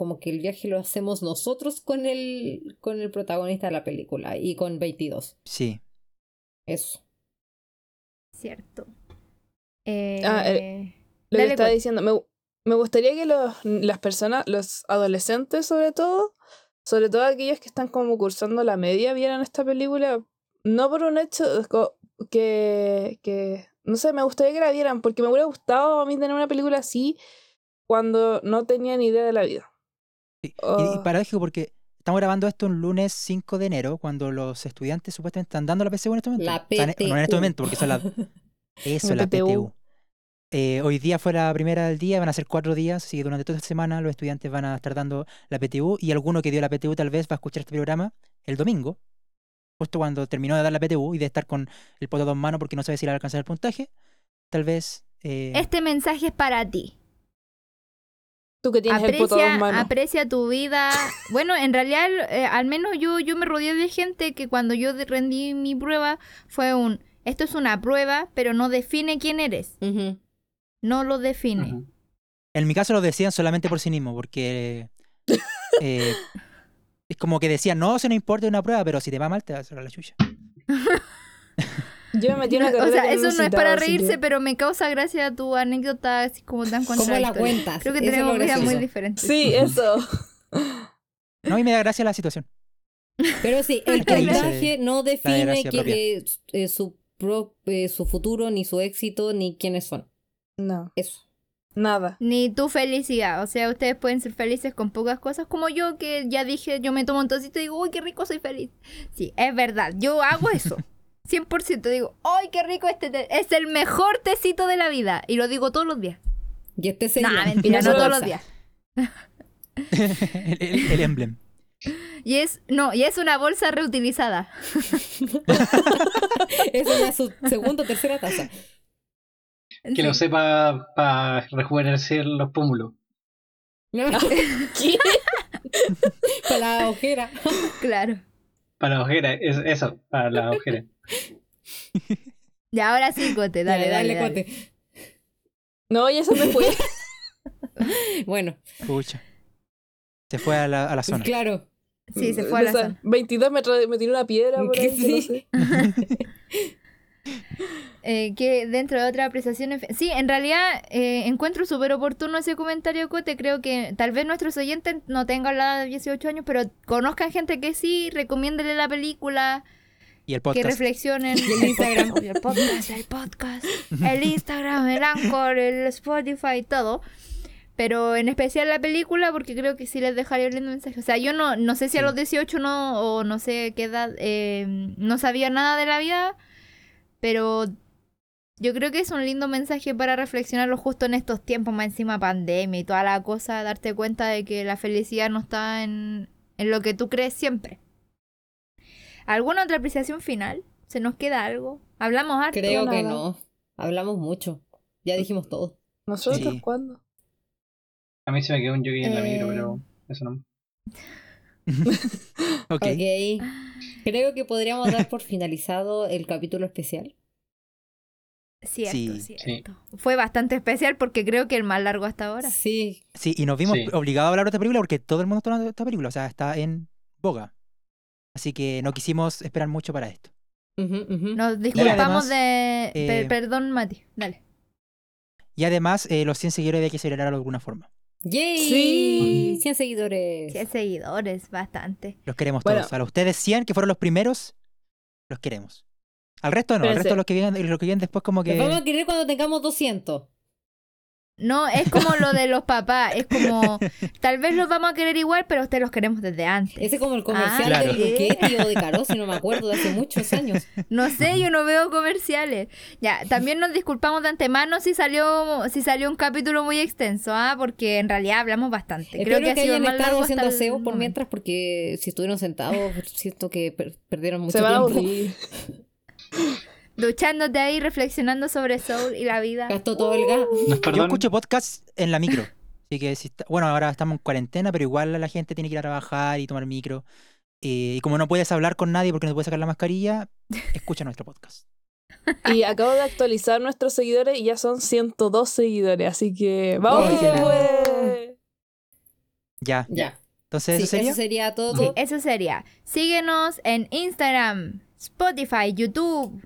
Como que el viaje lo hacemos nosotros con el, con el protagonista de la película y con 22. Sí. Eso. Cierto. Eh, Ah, eh, Lo que estaba diciendo, me, me gustaría que los, las personas, los adolescentes sobre todo, sobre todo aquellos que están como cursando la media, vieran esta película, no por un hecho que, que, no sé, me gustaría que la vieran, porque me hubiera gustado a mí tener una película así cuando no tenía ni idea de la vida. Sí. Y, y Oh. paradójico porque estamos grabando esto un lunes 5 de enero, cuando los estudiantes supuestamente están dando la PSU en este momento. La ne- no en este PTU. momento, porque son. [laughs] Eso, La la PTU. PTU. Eh, hoy día fue la primera del día, van a ser cuatro días, así que durante toda esta semana los estudiantes van a estar dando la PTU y alguno que dio la PTU tal vez va a escuchar este programa el domingo, justo cuando terminó de dar la PTU y de estar con el poto dos manos porque no sabe si le va a alcanzar el puntaje. Tal vez... eh, Este mensaje es para ti. Tú que tienes el poto a dos Aprecia, aprecia tu vida. Bueno, en realidad, eh, al menos yo, yo me rodeé de gente que cuando yo rendí mi prueba fue un, esto es una prueba, pero no define quién eres. No lo define. En mi caso lo decían solamente por sí mismo, porque [laughs] eh, es como que decían, no, se no importa una prueba, pero si te va mal te va a cerrar la chucha. [laughs] Yo me metí en una No, o carrera sea, eso no es para reírse, que- pero me causa gracia tu anécdota así como tan ¿Cómo la contradictoria. cuentas? Creo que Eso es tenemos vidas muy diferentes. Sí, eso. No, y me da gracia la situación. Pero sí, [laughs] el puntaje no define que, eh, eh, su, pro- eh, su futuro, ni su éxito, ni quiénes son. No, Eso. nada. Ni tu felicidad. O sea, ustedes pueden ser felices con pocas cosas, como yo que ya dije, yo me tomo un tocito y digo, uy, qué rico, soy feliz. Sí, es verdad, yo hago eso. 100% digo, ¡ay, qué rico este té! Es el mejor tecito de la vida. Y lo digo todos los días. Y este No, sería. mentira, Y no no todos los días. [laughs] el, el- el emblem. Y es, no, y es una bolsa reutilizada. [laughs] Es una su [laughs] segunda o tercera taza. Que lo sepa para rejuvenecer los pómulos. ¿Qué? Para la ojera. Claro. Para la ojera, es, eso, para la ojera. [laughs] Y ahora sí, Cote, dale, dale, dale. cote. No, ya se me fue. [laughs] Bueno, Pucha. Se fue a la, a la zona. claro. Sí, se fue a la O sea, zona. 22 me, me tiró una piedra por Que ahí, que no sí. sé. [laughs] Eh, que dentro de otra apreciación... Sí, en realidad eh, encuentro súper oportuno ese comentario, Cote. Creo que tal vez nuestros oyentes no tengan la edad de 18 años, pero conozcan gente que sí, recomiéndele la película, Y el que podcast. reflexionen. Y el Instagram. [laughs] Obvio, el podcast, el podcast, el Instagram, el Anchor, el Spotify, todo. Pero en especial la película, porque creo que sí les dejaría un lindo mensaje. O sea, yo no, no sé si a los 18 no, o no sé qué edad, eh, no sabía nada de la vida, pero yo creo que es un lindo mensaje para reflexionarlo justo en estos tiempos, más encima pandemia y toda la cosa, darte cuenta de que la felicidad no está en, en lo que tú crees siempre. ¿Alguna otra apreciación final? ¿Se nos queda algo? Hablamos harto. Creo que nada. no. Hablamos mucho. Ya dijimos todo. ¿Nosotros Sí. cuándo? A mí se me quedó un jockey en la micro, Eh. pero eso no. [laughs] [laughs] ok. Ok. Creo que podríamos dar por finalizado el capítulo especial. Cierto, Sí. cierto. Fue bastante especial porque creo que el más largo hasta ahora. Sí. Sí, y nos vimos Sí. obligados a hablar de esta película porque todo el mundo está hablando de esta película. O sea, está en boga. Así que no quisimos esperar mucho para esto. Nos disculpamos además, de... eh, perdón, Mati. Dale. Y además, eh, los 100 seguidores había que celebrarlo de alguna forma. ¡Yay! Sí. 100 seguidores. 100 seguidores, bastante. Los queremos Bueno. todos. A los ustedes 100, que fueron los primeros, los queremos. Al resto no, al resto los que vienen, los que vienen después como que... Los vamos a querer cuando tengamos 200. No, es como lo de los papás. Es como, tal vez los vamos a querer igual, pero ustedes los queremos desde antes. Ese es como el comercial Ah, Claro. del Luchetti o de Carosi, no me acuerdo, de hace muchos años. No sé, yo no veo comerciales. Ya, también nos disculpamos de antemano si salió si salió un capítulo muy extenso, ¿ah? Porque en realidad hablamos bastante. Espero Creo que, ha que sido hayan más estado largo haciendo aseo por momento. mientras, porque si estuvieron sentados, siento que per- perdieron mucho Se tiempo. [laughs] Duchándote ahí, reflexionando sobre Soul y la vida. Gastó todo el gas. No, Yo escucho podcast en la micro. Así que si está- bueno, ahora estamos en cuarentena, pero igual la gente tiene que ir a trabajar y tomar micro. Eh, y como no puedes hablar con nadie porque no te puedes sacar la mascarilla, [laughs] escucha nuestro podcast. Y acabo de actualizar nuestros seguidores y ya son 102 seguidores, así que vamos puede. Ya. Ya. Entonces, Sí, ¿eso sería? eso sería todo. Sí, eso sería. Síguenos en Instagram, Spotify, YouTube,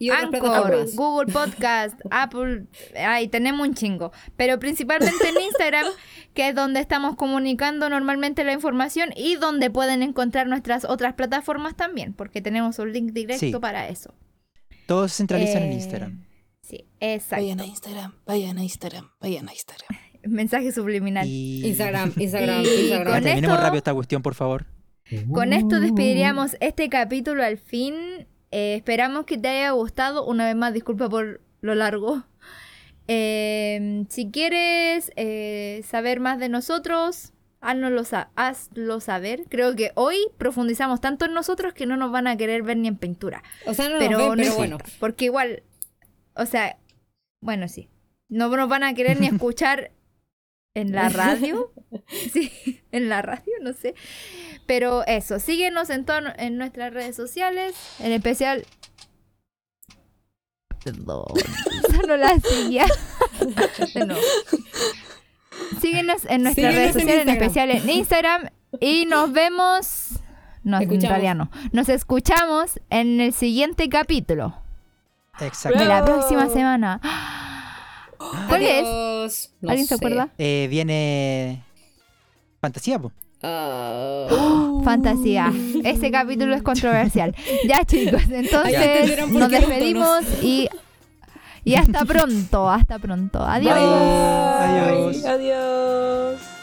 Y otras Anchor, plataformas. Google Podcast, [laughs] Apple, ay, tenemos un chingo. Pero principalmente en Instagram, [laughs] que es donde estamos comunicando normalmente la información y donde pueden encontrar nuestras otras plataformas también, porque tenemos un link directo Sí. para eso. Todo se centraliza en Eh, Instagram. Sí, exacto. Vayan a Instagram, vayan a Instagram, vayan a Instagram. [laughs] Mensaje subliminal. Y... Instagram, Instagram, Y Instagram. con Terminemos esto- rápido esta cuestión, por favor. Con esto despediríamos este capítulo al fin. Eh, esperamos que te haya gustado. Una vez más, disculpa por lo largo. [laughs] Eh, si quieres eh, saber más de nosotros, haznoslo, sa- hazlo saber. Creo que hoy profundizamos tanto en nosotros que no nos van a querer ver ni en pintura. O sea, no pero, nos ven, pero bueno. Porque igual, o sea, bueno, sí. No nos van a querer ni [laughs] escuchar en la radio. [laughs] Sí, en la radio, no sé. Pero eso, síguenos en, en nuestras redes sociales, en especial... Perdón, esa no la seguía. [laughs] Nuevo. Síguenos en nuestras Síguenos redes en sociales, en especial en Instagram. Y nos vemos... No, en Escuchamos. realidad no. Nos escuchamos en el siguiente capítulo Exacto. de la próxima semana. ¿Cuál es? No ¿Alguien se sé. acuerda? Eh, viene... Fantasía, po. Ah. Fantasía. Ese capítulo es controversial. Ya, chicos, entonces nos despedimos y, y hasta pronto. Hasta pronto. Adiós. Adiós. Bye. Adiós.